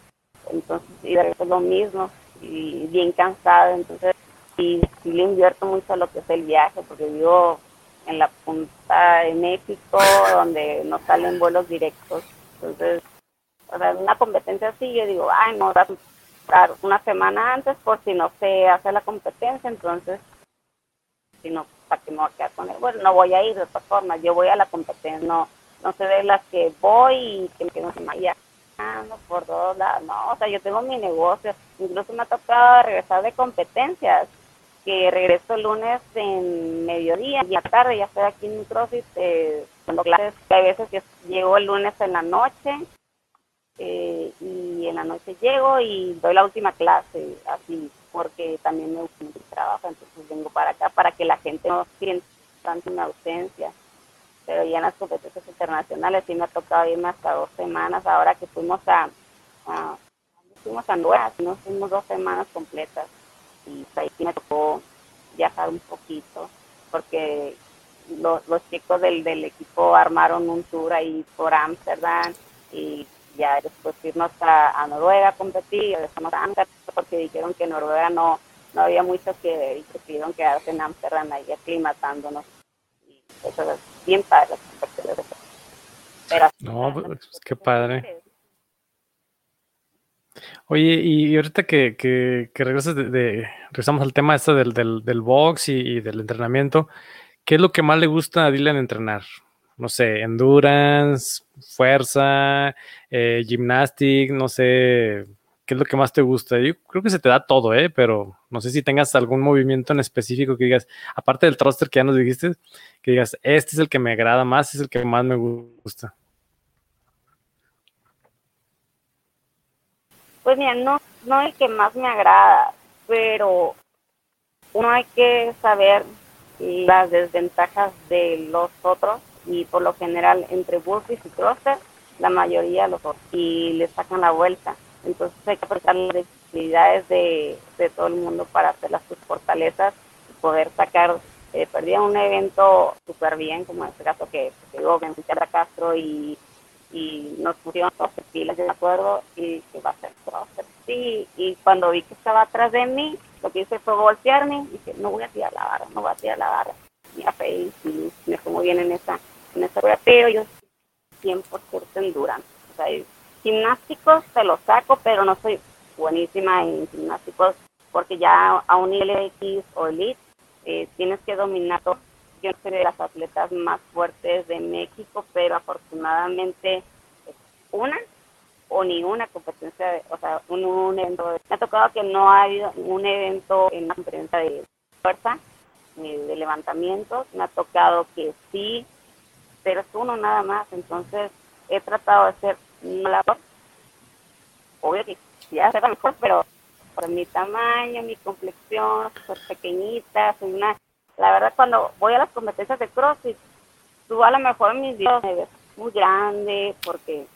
Entonces, y de lo mismo, y bien cansado. Entonces, y sí le invierto mucho a lo que es el viaje, porque vivo en la punta de México, donde no salen vuelos directos. Entonces, o una competencia así, yo digo, ay, no, una semana antes por si no se hace la competencia, entonces, si no, ¿para qué me voy a quedar con él? Bueno, no voy a ir de otra forma, yo voy a la competencia, no no sé de las que voy y que me quedo no por todos lados, no, o sea, yo tengo mi negocio, incluso me ha tocado regresar de competencias, que regreso el lunes en mediodía y a tarde ya estoy aquí en mi CrossFit eh, clases, que a veces yo llego el lunes en la noche eh, y en la noche llego y doy la última clase, así, porque también me gusta mi trabajo, entonces vengo para acá para que la gente no sienta tanto una ausencia. Pero ya en las competencias internacionales sí me ha tocado irme hasta dos semanas, ahora que fuimos a, fuimos a Honduras, nos fuimos dos semanas completas y ahí sí me tocó viajar un poquito, porque los, los chicos del, del equipo armaron un tour ahí por Ámsterdam y ya después fuimos a, a Noruega a competir, estamos a porque dijeron que Noruega no, no había mucho que y decidieron quedarse en Ámsterdam ahí aclimatándonos eso es bien padre. Pero, no, pues, qué padre. Oye, y ahorita que, que, regresas de, regresamos al tema este del, del, box y, del entrenamiento, ¿qué es lo que más le gusta a Dylan entrenar? No sé, endurance, fuerza, eh, gymnastic, no sé, ¿Qué es lo que más te gusta? Yo creo que se te da todo, ¿eh? Pero no sé si tengas algún movimiento en específico que digas, aparte del thruster que ya nos dijiste, que digas, este es el que me agrada más, es el que más me gusta. Pues mira, no, no el que más me agrada, pero uno hay que saber las desventajas de los otros y por lo general entre burpees y thruster la mayoría los y le sacan la vuelta. Entonces hay que aprovechar las debilidades de, todo el mundo para hacer las sus fortalezas y poder sacar, eh, perdí un evento súper bien, como en este caso que llegó en a Castro y, y nos pusieron todos pilas de acuerdo y que va a ser Sí, y cuando vi que estaba atrás de mí, lo que hice fue voltearme y dije, no voy a tirar la barra, no voy a tirar la barra. Y a y me fue bien en esa, en esa pero yo 100% endurance. O sea, Gimnásticos te lo saco, pero no soy buenísima en gimnásticos porque ya a un o Elite eh, tienes que dominar todo. Yo soy de las atletas más fuertes de México, pero afortunadamente una o ni una competencia, o sea, un, evento. Me ha tocado que no ha habido un evento en una competencia de fuerza ni de levantamiento. Me ha tocado que sí, pero es uno nada más. Entonces he tratado de hacer la obvio que ya será mejor, pero por mi tamaño, mi complexión, soy pequeñita, soy una... La verdad, cuando voy a las competencias de CrossFit, tú a lo mejor mis videos muy grande, porque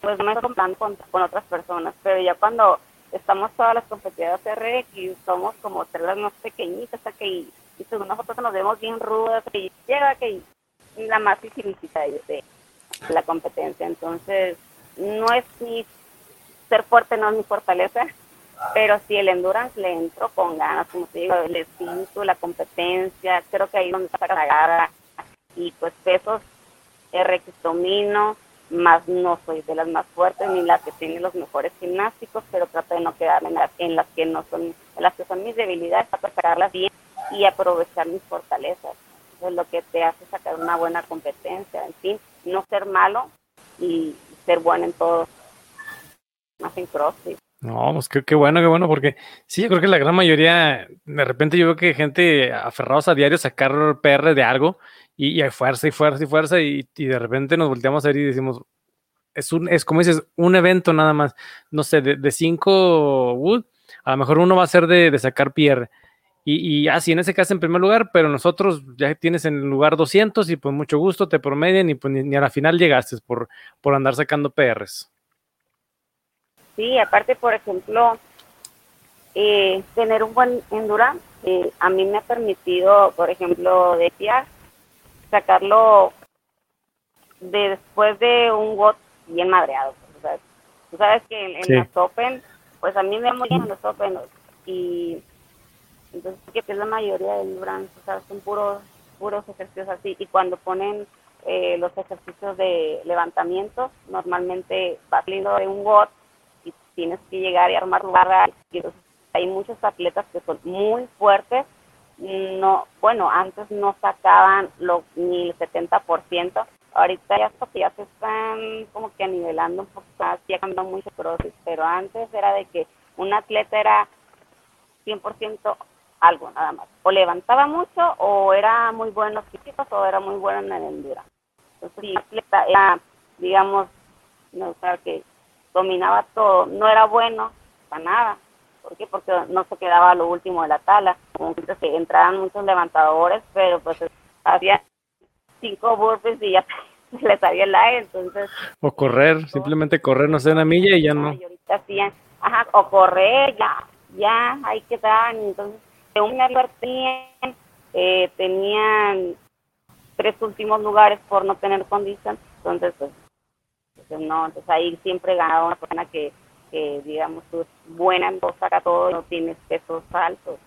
pues no me estoy con, con otras personas, pero ya cuando estamos todas las competidoras RX, somos como tres las más pequeñitas, que y, pues nosotros nos vemos bien rudas, y llega que la más difícil de la competencia, entonces no es mi ser fuerte, no es mi fortaleza, pero si el endurance le entro con ganas, como te digo, el espíritu, la competencia, creo que ahí donde está la y pues pesos RX domino, más no soy de las más fuertes ni las que tienen los mejores gimnásticos, pero trato de no quedarme en las, en las que no son, en las que son mis debilidades, para sacarlas bien y aprovechar mis fortalezas. es lo que te hace sacar una buena competencia, en fin, no ser malo y ser bueno en todo, más en CrossFit. No, pues qué, bueno, qué bueno, porque sí, yo creo que la gran mayoría, de repente yo veo que gente aferrados a diario sacar PR de algo y, hay fuerza y fuerza y fuerza y, de repente nos volteamos a ver y decimos, es un, es como dices, un evento nada más, no sé, de, cinco Wood, a lo mejor uno va a ser de, de sacar PR y, y así en ese caso en primer lugar, pero nosotros ya tienes en el lugar 200 y pues mucho gusto te promedian y pues ni, a la final llegaste por, por andar sacando PRs. Sí, aparte, por ejemplo, eh, tener un buen endurance, eh, a mí me ha permitido, por ejemplo, de sacarlo después de un WOT bien madreado. tú sabes que en, las Open, pues a mí me muy en los Open y Entonces, que es la mayoría del endurance, o sea, son puros, puros ejercicios así. Y cuando ponen eh, los ejercicios de levantamiento, normalmente va saliendo de un WOD y tienes que llegar y armar barra. Hay muchos atletas que son muy fuertes, no, bueno, antes no sacaban lo, ni el 70%, ahorita ya, ya se están como que nivelando un más, ya cambiado mucho pero antes era de que un atleta era 100% algo nada más, o levantaba mucho o era muy bueno físicos o era muy bueno en el endurance. Entonces, si atleta era, digamos, no, o sea, que dominaba todo, no era bueno para nada. ¿Por qué? Porque no se quedaba lo último de la tala. Como que entraban muchos levantadores, pero pues había cinco burpees y ya se les salía el aire, entonces... O correr, simplemente correr, no sé, una milla y ya no. Y ahorita hacían, ajá, o correr, ya, ya, ahí quedaban, entonces, según me advertían, eh, tenían tres últimos lugares por no tener condición, entonces, pues, no, entonces ahí siempre ganaba una persona que, que digamos, es buena en saca todo, no tienes pesos altos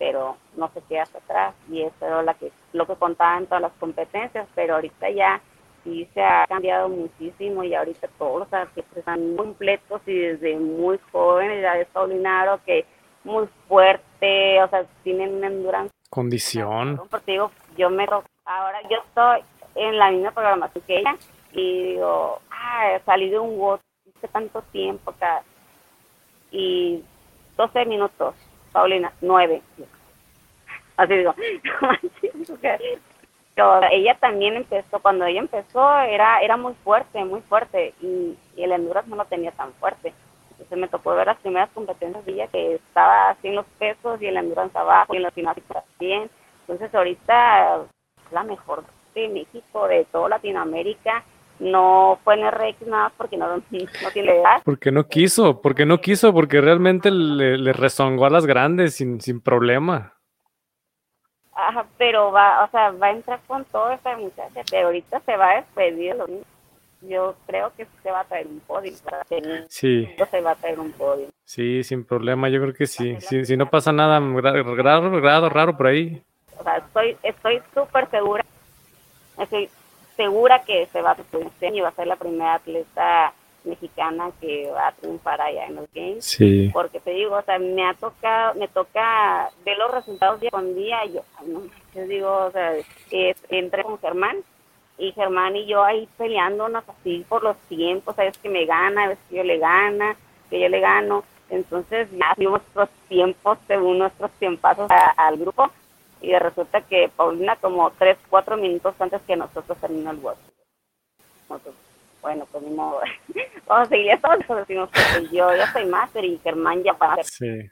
pero no se queda hasta atrás y eso era la que, lo que contaba en todas las competencias, pero ahorita ya sí se ha cambiado muchísimo y ahorita todos los atletas están muy completos y desde muy jóvenes, ya de Paulinaro que muy fuerte, o sea, tienen una endurance. Condición. Porque digo, yo me ahora yo estoy en la misma programación que ella y digo, ah, salí de un WOT hace tanto tiempo acá y 12 minutos, Paulina, 9. Así digo, ella también empezó, cuando ella empezó era era muy fuerte, muy fuerte y, el Endurance no lo tenía tan fuerte. Entonces me tocó ver las primeras competencias de ella que estaba así en los pesos y el Endurance abajo y en los gimnásticos también. Entonces ahorita la mejor de México, de toda Latinoamérica. No fue en RX nada porque no, no tiene edad. Porque no quiso, porque no quiso, porque realmente le, le rezongó a las grandes sin, sin problema pero va, o sea, va a entrar con todo esta muchacha, pero ahorita se va a despedir. Yo creo que se va a traer un podio. Sí. Se va a traer un podio. Sí, sin problema, yo creo que sí. Si, si no pasa nada raro, raro, raro por ahí. O sea, estoy estoy súper segura, estoy segura que se va a traer y va a ser la primera atleta mexicana que va a triunfar allá en los games. Sí. Porque te digo, o sea, me ha tocado, me toca ver los resultados día con día y yo, no, yo digo, o sea, entré con Germán y Germán y yo ahí peleándonos así por los tiempos, sabes que me gana, ves que yo le gana, que yo le gano. Entonces ya nuestros tiempos según nuestros tiempazos al grupo y resulta que Paulina como 3, 4 minutos antes que nosotros terminó el work. Nosotros bueno, pues ni modo. Vamos a seguir eso, decimos que yo ya soy máster y Germán ya para. Sí.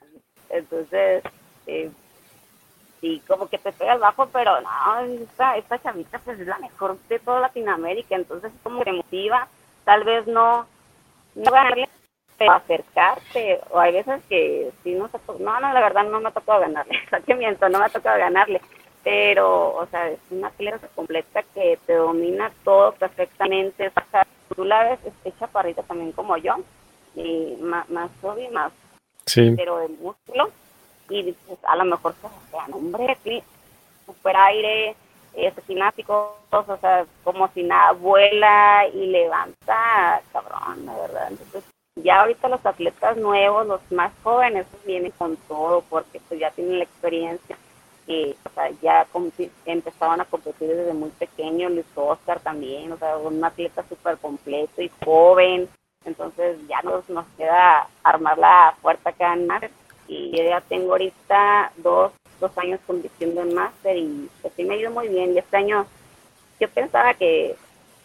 Entonces, eh, sí, como que te pega el bajo, pero no, esta, esta chavita pues es la mejor de toda Latinoamérica, entonces como que motiva, tal vez no, no ganarle, pero acercarte, o hay veces que sí no se no, no, la verdad no me ha tocado ganarle, o que miento, no me ha tocado ganarle, pero, o sea, es una atleta completa que te domina todo perfectamente, tú la ves, es chaparrita también como yo, y más, más y más, sí. pero de músculo, y pues, a lo mejor se sea, hombre, sí, super aire, es gimnástico, o sea, como si nada, vuela y levanta, cabrón, la verdad. Entonces, ya ahorita los atletas nuevos, los más jóvenes, vienen con todo, porque pues ya tienen la experiencia. Que o sea, ya empezaban a competir desde muy pequeño, Luis Oscar también, o sea, un atleta súper completo y joven, entonces ya nos, nos queda armar la puerta acá en máster y ya tengo ahorita dos, dos años compitiendo en máster y pues sí me ha ido muy bien. Y este año yo pensaba que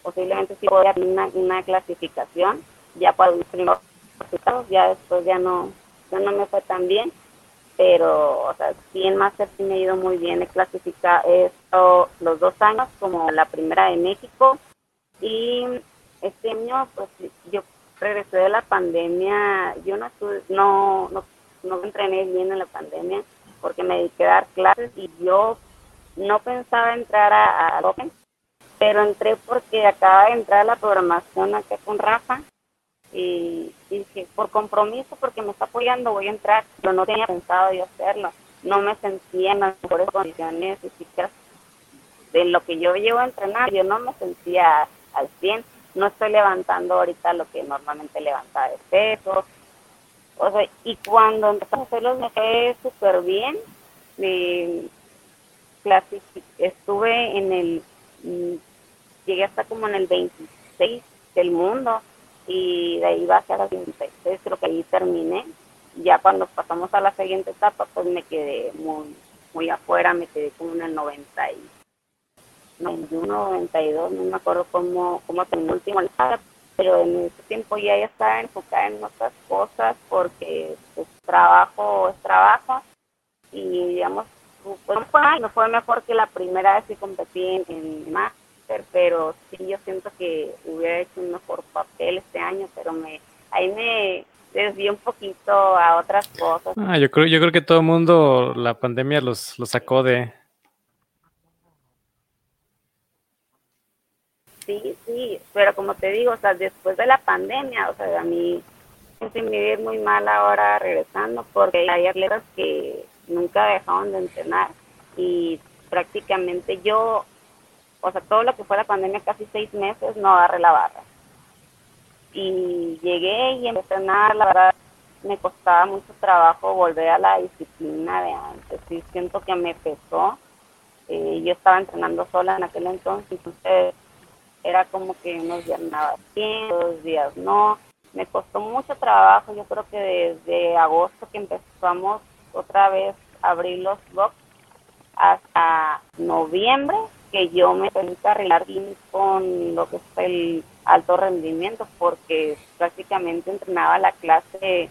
posiblemente sí podía tener una, una clasificación ya para los primeros resultados, ya después ya no, ya no me fue tan bien pero, o sea, sí en Master sí me ha ido muy bien. He clasificado esto los dos años como la primera de México y este año, pues yo regresé de la pandemia, yo no no, no, no entrené bien en la pandemia porque me dediqué a dar clases y yo no pensaba entrar a, a Open, pero entré porque acaba de entrar la programación acá con Rafa y, dije, por compromiso, porque me está apoyando, voy a entrar, pero no tenía pensado yo hacerlo. no me sentía en las mejores condiciones físicas de lo que yo llevo a entrenar, yo no me sentía al 100, no estoy levantando ahorita lo que normalmente levantaba de peso, o sea, y cuando empecé a hacerlos me fue súper bien, estuve en el, mm, llegué hasta como en el 26 del mundo, y de ahí bajé a la 26, creo que ahí terminé, ya cuando pasamos a la siguiente etapa, pues me quedé muy, muy afuera, me quedé como en el 90 y 91, 92, no me acuerdo cómo, cómo terminó el último pero en ese tiempo ya estaba enfocada en otras cosas porque pues, trabajo es trabajo y digamos, pues, no fue, mejor que la primera vez que competí en, en máster, pero sí yo siento que hubiera hecho un mejor papel este año, pero me ahí me desvié un poquito a otras cosas. Ah, yo creo, yo creo que todo el mundo, la pandemia los, los sacó de, Sí, sí, pero como te digo, o sea, después de la pandemia, o sea, a mí me vivir muy mal ahora regresando porque hay atletas que nunca dejaron de entrenar y prácticamente yo, o sea, todo lo que fue la pandemia, casi seis meses, no agarré la barra. Y llegué y empecé a entrenar, la verdad, me costaba mucho trabajo volver a la disciplina de antes, y siento que me pesó. Eh, yo estaba entrenando sola en aquel entonces, entonces era como que unos días bien, dos días no. Me costó mucho trabajo, yo creo que desde agosto que empezamos otra vez a abrir los blogs hasta noviembre que yo me que arreglar bien con lo que es el alto rendimiento porque prácticamente entrenaba la clase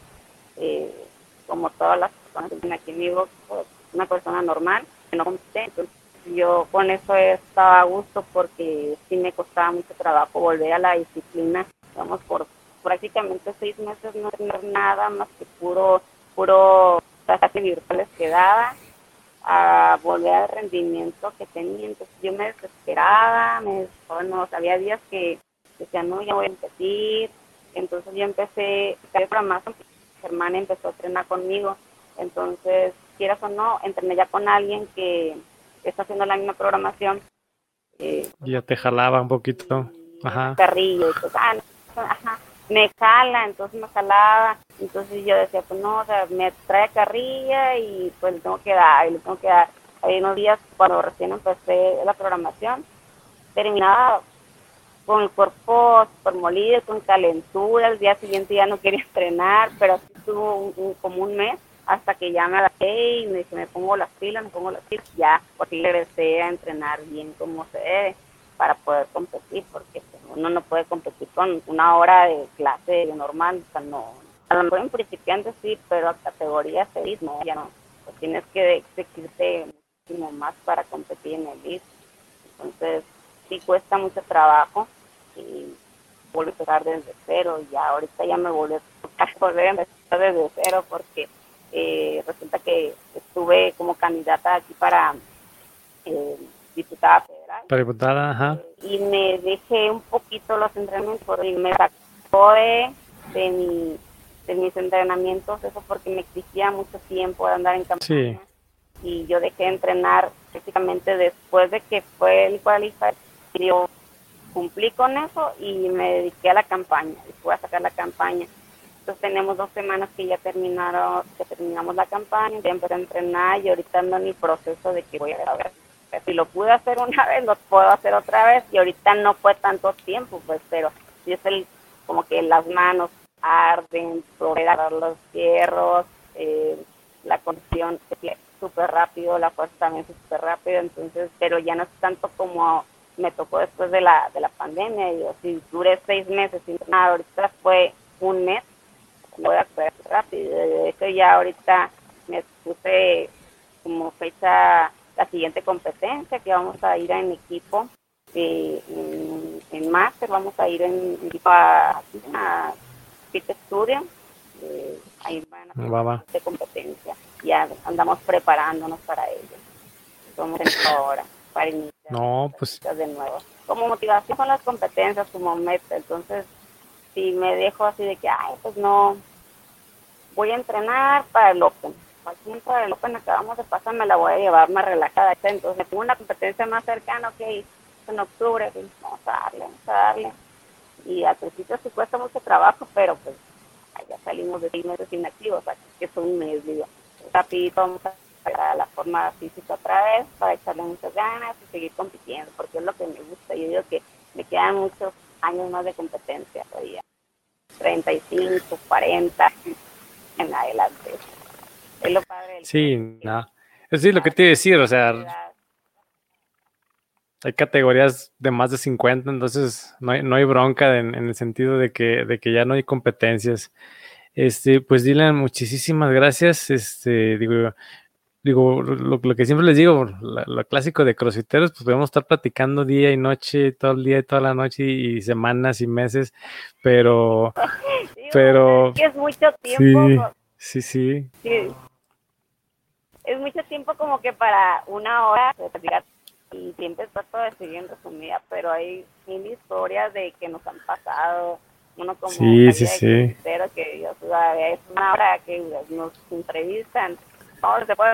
eh, como todas las personas que tienen aquí en mi pues, una persona normal que no compite, yo con eso estaba a gusto porque sí me costaba mucho trabajo volver a la disciplina, digamos, por prácticamente seis meses no tener nada más que puro, puro clases virtuales que daba, a volver al rendimiento que tenía, entonces yo me desesperaba, me, bueno, había días que decía, no, ya voy a competir, entonces yo empecé, para más, Germán empezó a entrenar conmigo, entonces, quieras o no, entrené ya con alguien que está haciendo la misma programación. Eh, ya te jalaba un poquito. Ajá. Carrillo, y pues, ah, ajá, me jala, entonces me jalaba. Entonces yo decía, pues no, o sea, me trae carrilla y pues le tengo que dar, y le tengo que dar. Hay unos días cuando recién empecé la programación, terminaba con el cuerpo por molido, con calentura, el día siguiente ya no quería entrenar, pero así estuvo como un mes hasta que ya me adapté y me dije, me pongo las pilas, me pongo las pilas, ya, porque regresé a entrenar bien como se debe para poder competir, porque uno no puede competir con una hora de clase normal, o sea, no, a lo mejor en principiantes sí, pero a categoría 6 no, ya no, pues tienes que exigirte muchísimo más para competir en el list, entonces sí cuesta mucho trabajo y vuelvo a empezar desde cero, ya ahorita ya me volví a volver a empezar desde cero porque eh, resulta que estuve como candidata aquí para eh, diputada diputada, ajá. y me dejé un poquito los entrenamientos y me sacó de, de, de mis entrenamientos, eso porque me exigía mucho tiempo de andar en campaña. Y yo dejé de entrenar prácticamente después de que fue el qualifier. Yo cumplí con eso y me dediqué a la campaña y fui a sacar la campaña entonces tenemos dos semanas que ya terminaron, que terminamos la campaña, ya empecé a entrenar y ahorita ando en el proceso de que voy a Si lo pude hacer una vez, lo puedo hacer otra vez y ahorita no fue tanto tiempo, pues, pero si es el, como que las manos arden, dar los hierros, eh, la condición súper rápido, la fuerza también súper rápido, entonces, pero ya no es tanto como me tocó después de la, de la pandemia, yo si duré seis meses sin nada, ahorita fue un mes voy a ver rápido. De hecho, ya ahorita me puse como fecha la siguiente competencia que vamos a ir en equipo eh, en, en máster, vamos a ir en equipo a, a Fit Studio. Eh, ahí van a de competencia. Ya andamos preparándonos para ello. Somos en ahora para iniciar no, pues. de nuevo. Como motivación con las competencias, como meta. Entonces, si me dejo así de que, ay, pues no, voy a entrenar para el Open. Aquí en Open acabamos de pasar, me la voy a llevar más relajada. Entonces, tengo una competencia más cercana, ok, en octubre, vamos a darle, vamos a darle. Y al principio sí cuesta mucho trabajo, pero pues ya salimos de seis meses inactivos, sea, que es un mes, digo. Rapidito vamos a la forma física otra vez para echarle muchas ganas y seguir compitiendo, porque es lo que me gusta. Yo digo que me quedan muchos años más de competencia todavía. 35, 40 en adelante. Es lo padre del Sí, no. Es lo que te iba a decir, o sea, hay categorías de más de 50, entonces no hay, no hay bronca en, el sentido de que, de que ya no hay competencias. Este, pues Dylan, muchísimas gracias. Este, digo, digo, lo, que siempre les digo, lo, clásico de crossfiteros, pues podemos estar platicando día y noche, todo el día y toda la noche y, semanas y meses, pero, pero... Es, mucho tiempo. Sí, sí, sí, Es mucho tiempo como que para una hora y siempre trato de seguir en resumida, pero hay mil historias de que nos han pasado, uno como sí, sí, sí. que Dios, es una hora que nos entrevistan, no se puede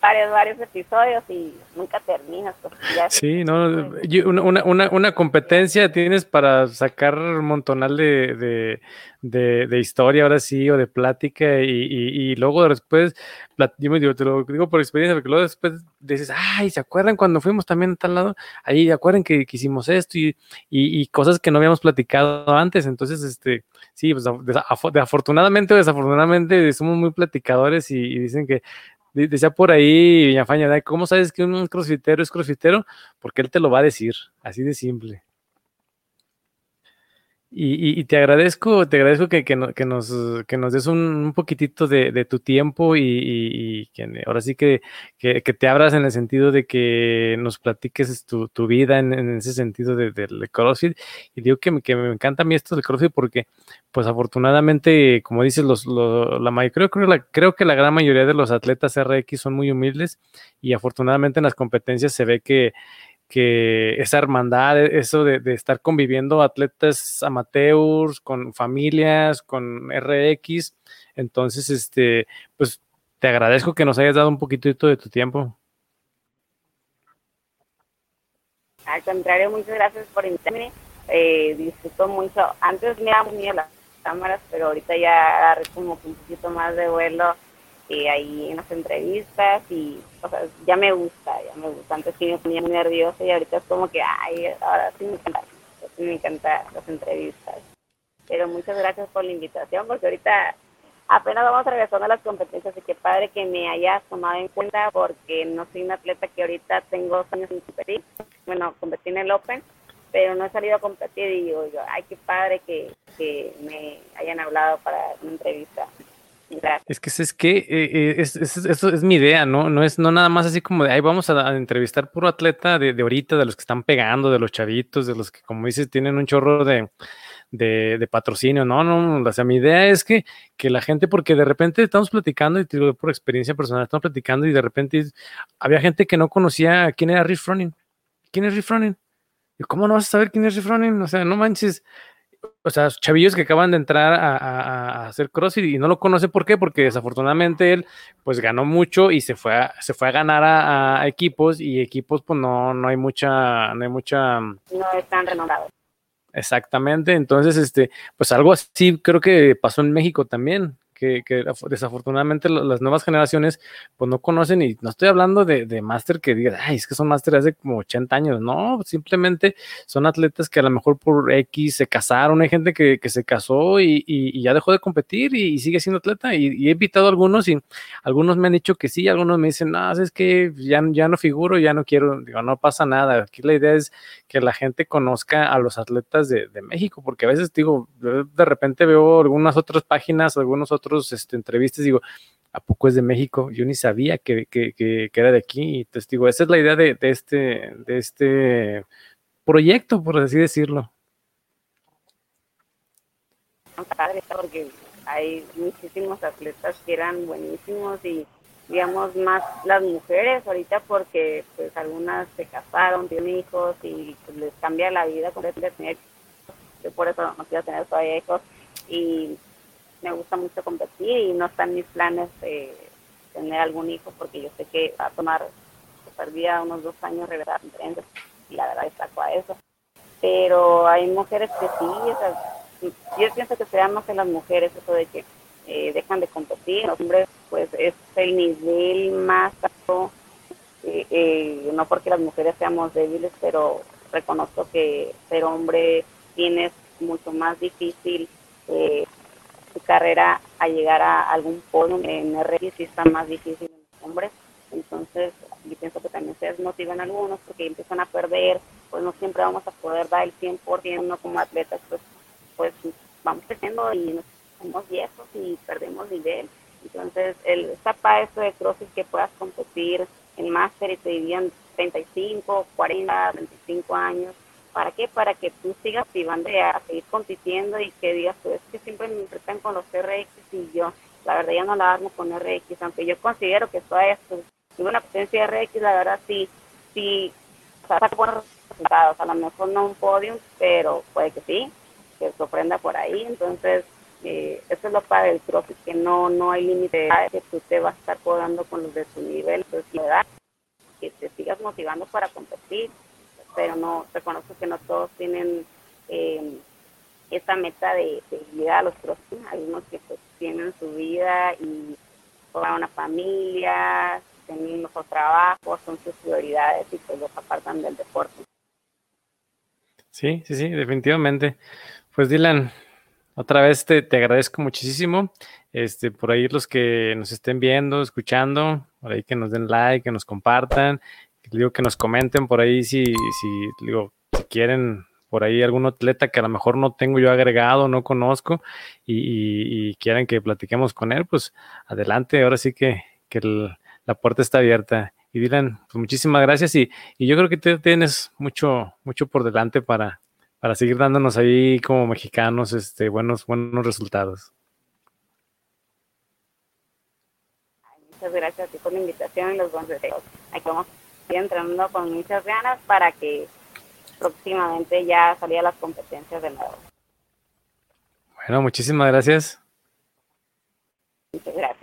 varios, varios episodios y nunca terminas. Pues, sí, no, una, una, una, competencia tienes para sacar un montonal de, de, de, historia, ahora sí, o de plática, y, y, luego después, yo me digo, te lo digo por experiencia, porque luego después dices, ay, ¿se acuerdan cuando fuimos también a tal lado? Ahí, acuerdan que, que hicimos esto y, y, cosas que no habíamos platicado antes? Entonces, este, sí, pues afortunadamente o desafortunadamente somos muy platicadores y dicen que Decía por ahí Villafaña, ¿cómo sabes que un crossfitero es crossfitero? Porque él te lo va a decir, así de simple. Y, te agradezco, te agradezco que, que, nos, que nos des un, poquitito de, tu tiempo y, que ahora sí que, que, te abras en el sentido de que nos platiques tu, vida en, ese sentido del de, CrossFit. Y digo que, que, me encanta a mí esto del CrossFit porque, pues afortunadamente, como dices, los, la, creo, creo, la, creo que la gran mayoría de los atletas RX son muy humildes y afortunadamente en las competencias se ve que que esa hermandad, e, eso de, estar conviviendo atletas amateurs, con familias, con RX. Entonces, este, pues te agradezco que nos hayas dado un poquitito de tu tiempo. Al contrario, muchas gracias por invitarme. Eh, disfruto mucho. Antes me daba muy las cámaras, pero ahorita ya agarré como un poquito más de vuelo ahí en las entrevistas y, o sea, ya me gusta, ya me gusta. Antes sí me ponía muy nerviosa y ahorita es como que, ay, ahora sí me encanta, me encanta las entrevistas. Pero muchas gracias por la invitación, porque ahorita apenas vamos regresando a las competencias y qué padre que me hayas tomado en cuenta porque no soy una atleta que ahorita tengo dos años sin competir. Bueno, competí en el Open, pero no he salido a competir y digo yo, ay, qué padre que, que me hayan hablado para una entrevista. Es que es que eh, eh, es, eso es mi idea, ¿no? No es no nada más así como de ahí vamos a, entrevistar puro atleta de, de, ahorita, de los que están pegando, de los chavitos, de los que, como dices, tienen un chorro de, de, patrocinio. No, no, o sea, mi idea es que, que la gente, porque de repente estamos platicando, y te digo por experiencia personal, estamos platicando y de repente había gente que no conocía quién era Riff Running. ¿Quién es Riff Running? Y ¿Cómo no vas a saber quién es Riff Running? O sea, no manches o sea, chavillos que acaban de entrar a, hacer CrossFit y no lo conoce por qué, porque desafortunadamente él pues ganó mucho y se fue a, se fue a ganar a, equipos y equipos pues no, no hay mucha, no hay mucha... No están renombrados. Exactamente, entonces este, pues algo así creo que pasó en México también que, desafortunadamente las nuevas generaciones pues no conocen y no estoy hablando de, de máster que diga, ay, es que son máster hace como 80 años, no, simplemente son atletas que a lo mejor por X se casaron, hay gente que, que se casó y, y, ya dejó de competir y, sigue siendo atleta y, he invitado a algunos y algunos me han dicho que sí, algunos me dicen, no, es que ya, ya no figuro, ya no quiero, digo, no pasa nada, aquí la idea es que la gente conozca a los atletas de, de México, porque a veces digo, de repente veo algunas otras páginas, algunos otros este, entrevistas, digo, ¿a poco es de México? Yo ni sabía que, era de aquí. Y te digo, esa es la idea de, este, de este proyecto, por así decirlo. Padre, porque hay muchísimos atletas que eran buenísimos y digamos más las mujeres ahorita porque pues algunas se casaron, tienen hijos y pues, les cambia la vida completamente. Yo por eso no quiero tener todavía hijos y me gusta mucho competir y no están mis planes tener algún hijo porque yo sé que va a tomar perdía unos dos años regresar y la verdad destaco a eso. Pero hay mujeres que sí, yo pienso que se más en las mujeres eso de que eh, dejan de competir, los hombres pues es el nivel más alto, eh, eh, no porque las mujeres seamos débiles, pero reconozco que ser hombre tiene mucho más difícil su carrera a llegar a algún podio en RX y está más difícil en los hombres. Entonces, yo pienso que también se desmotivan algunos porque empiezan a perder, pues no siempre vamos a poder dar el 100%, uno como atletas, pues, pues vamos creciendo y nos somos viejos y perdemos nivel. Entonces, el, esta esto de CrossFit que puedas competir en máster y te divían 35, 40, 25 años, ¿para qué? Para que tú sigas activando a seguir compitiendo y que digas, pues es que siempre me enfrentan con los RX y yo, la verdad ya no la armo con RX, aunque yo considero que todavía pues, una potencia RX, la verdad sí, sí, o resultados, a lo mejor no un podium, pero puede que sí, que sorprenda por ahí, entonces eh, eso es lo padre del CrossFit, que no, no hay límite que tú te vas a estar jugando con los de tu nivel, pues que te sigas motivando para competir, pero no, reconozco que no todos tienen eh, esa meta de, de a los CrossFit, algunos que pues tienen su vida y toda una familia, tienen mejor trabajo, son sus prioridades y pues los apartan del deporte. Sí, sí, sí, definitivamente. Pues Dylan, otra vez te, te, agradezco muchísimo. Este, por ahí los que nos estén viendo, escuchando, por ahí que nos den like, que nos compartan, digo que nos comenten por ahí si, si, digo, si quieren por ahí algún atleta que a lo mejor no tengo yo agregado, no conozco y, y, quieren que platiquemos con él, pues adelante, ahora sí que, que la puerta está abierta. Y Dylan, pues muchísimas gracias y, yo creo que tienes mucho, mucho por delante para, para seguir dándonos ahí como mexicanos este, buenos, buenos resultados. Muchas gracias a ti por la invitación y los buenos deseos. Aquí vamos estoy entrenando con muchas ganas para que próximamente ya salga las competencias de nuevo. Bueno, muchísimas gracias. Muchas gracias.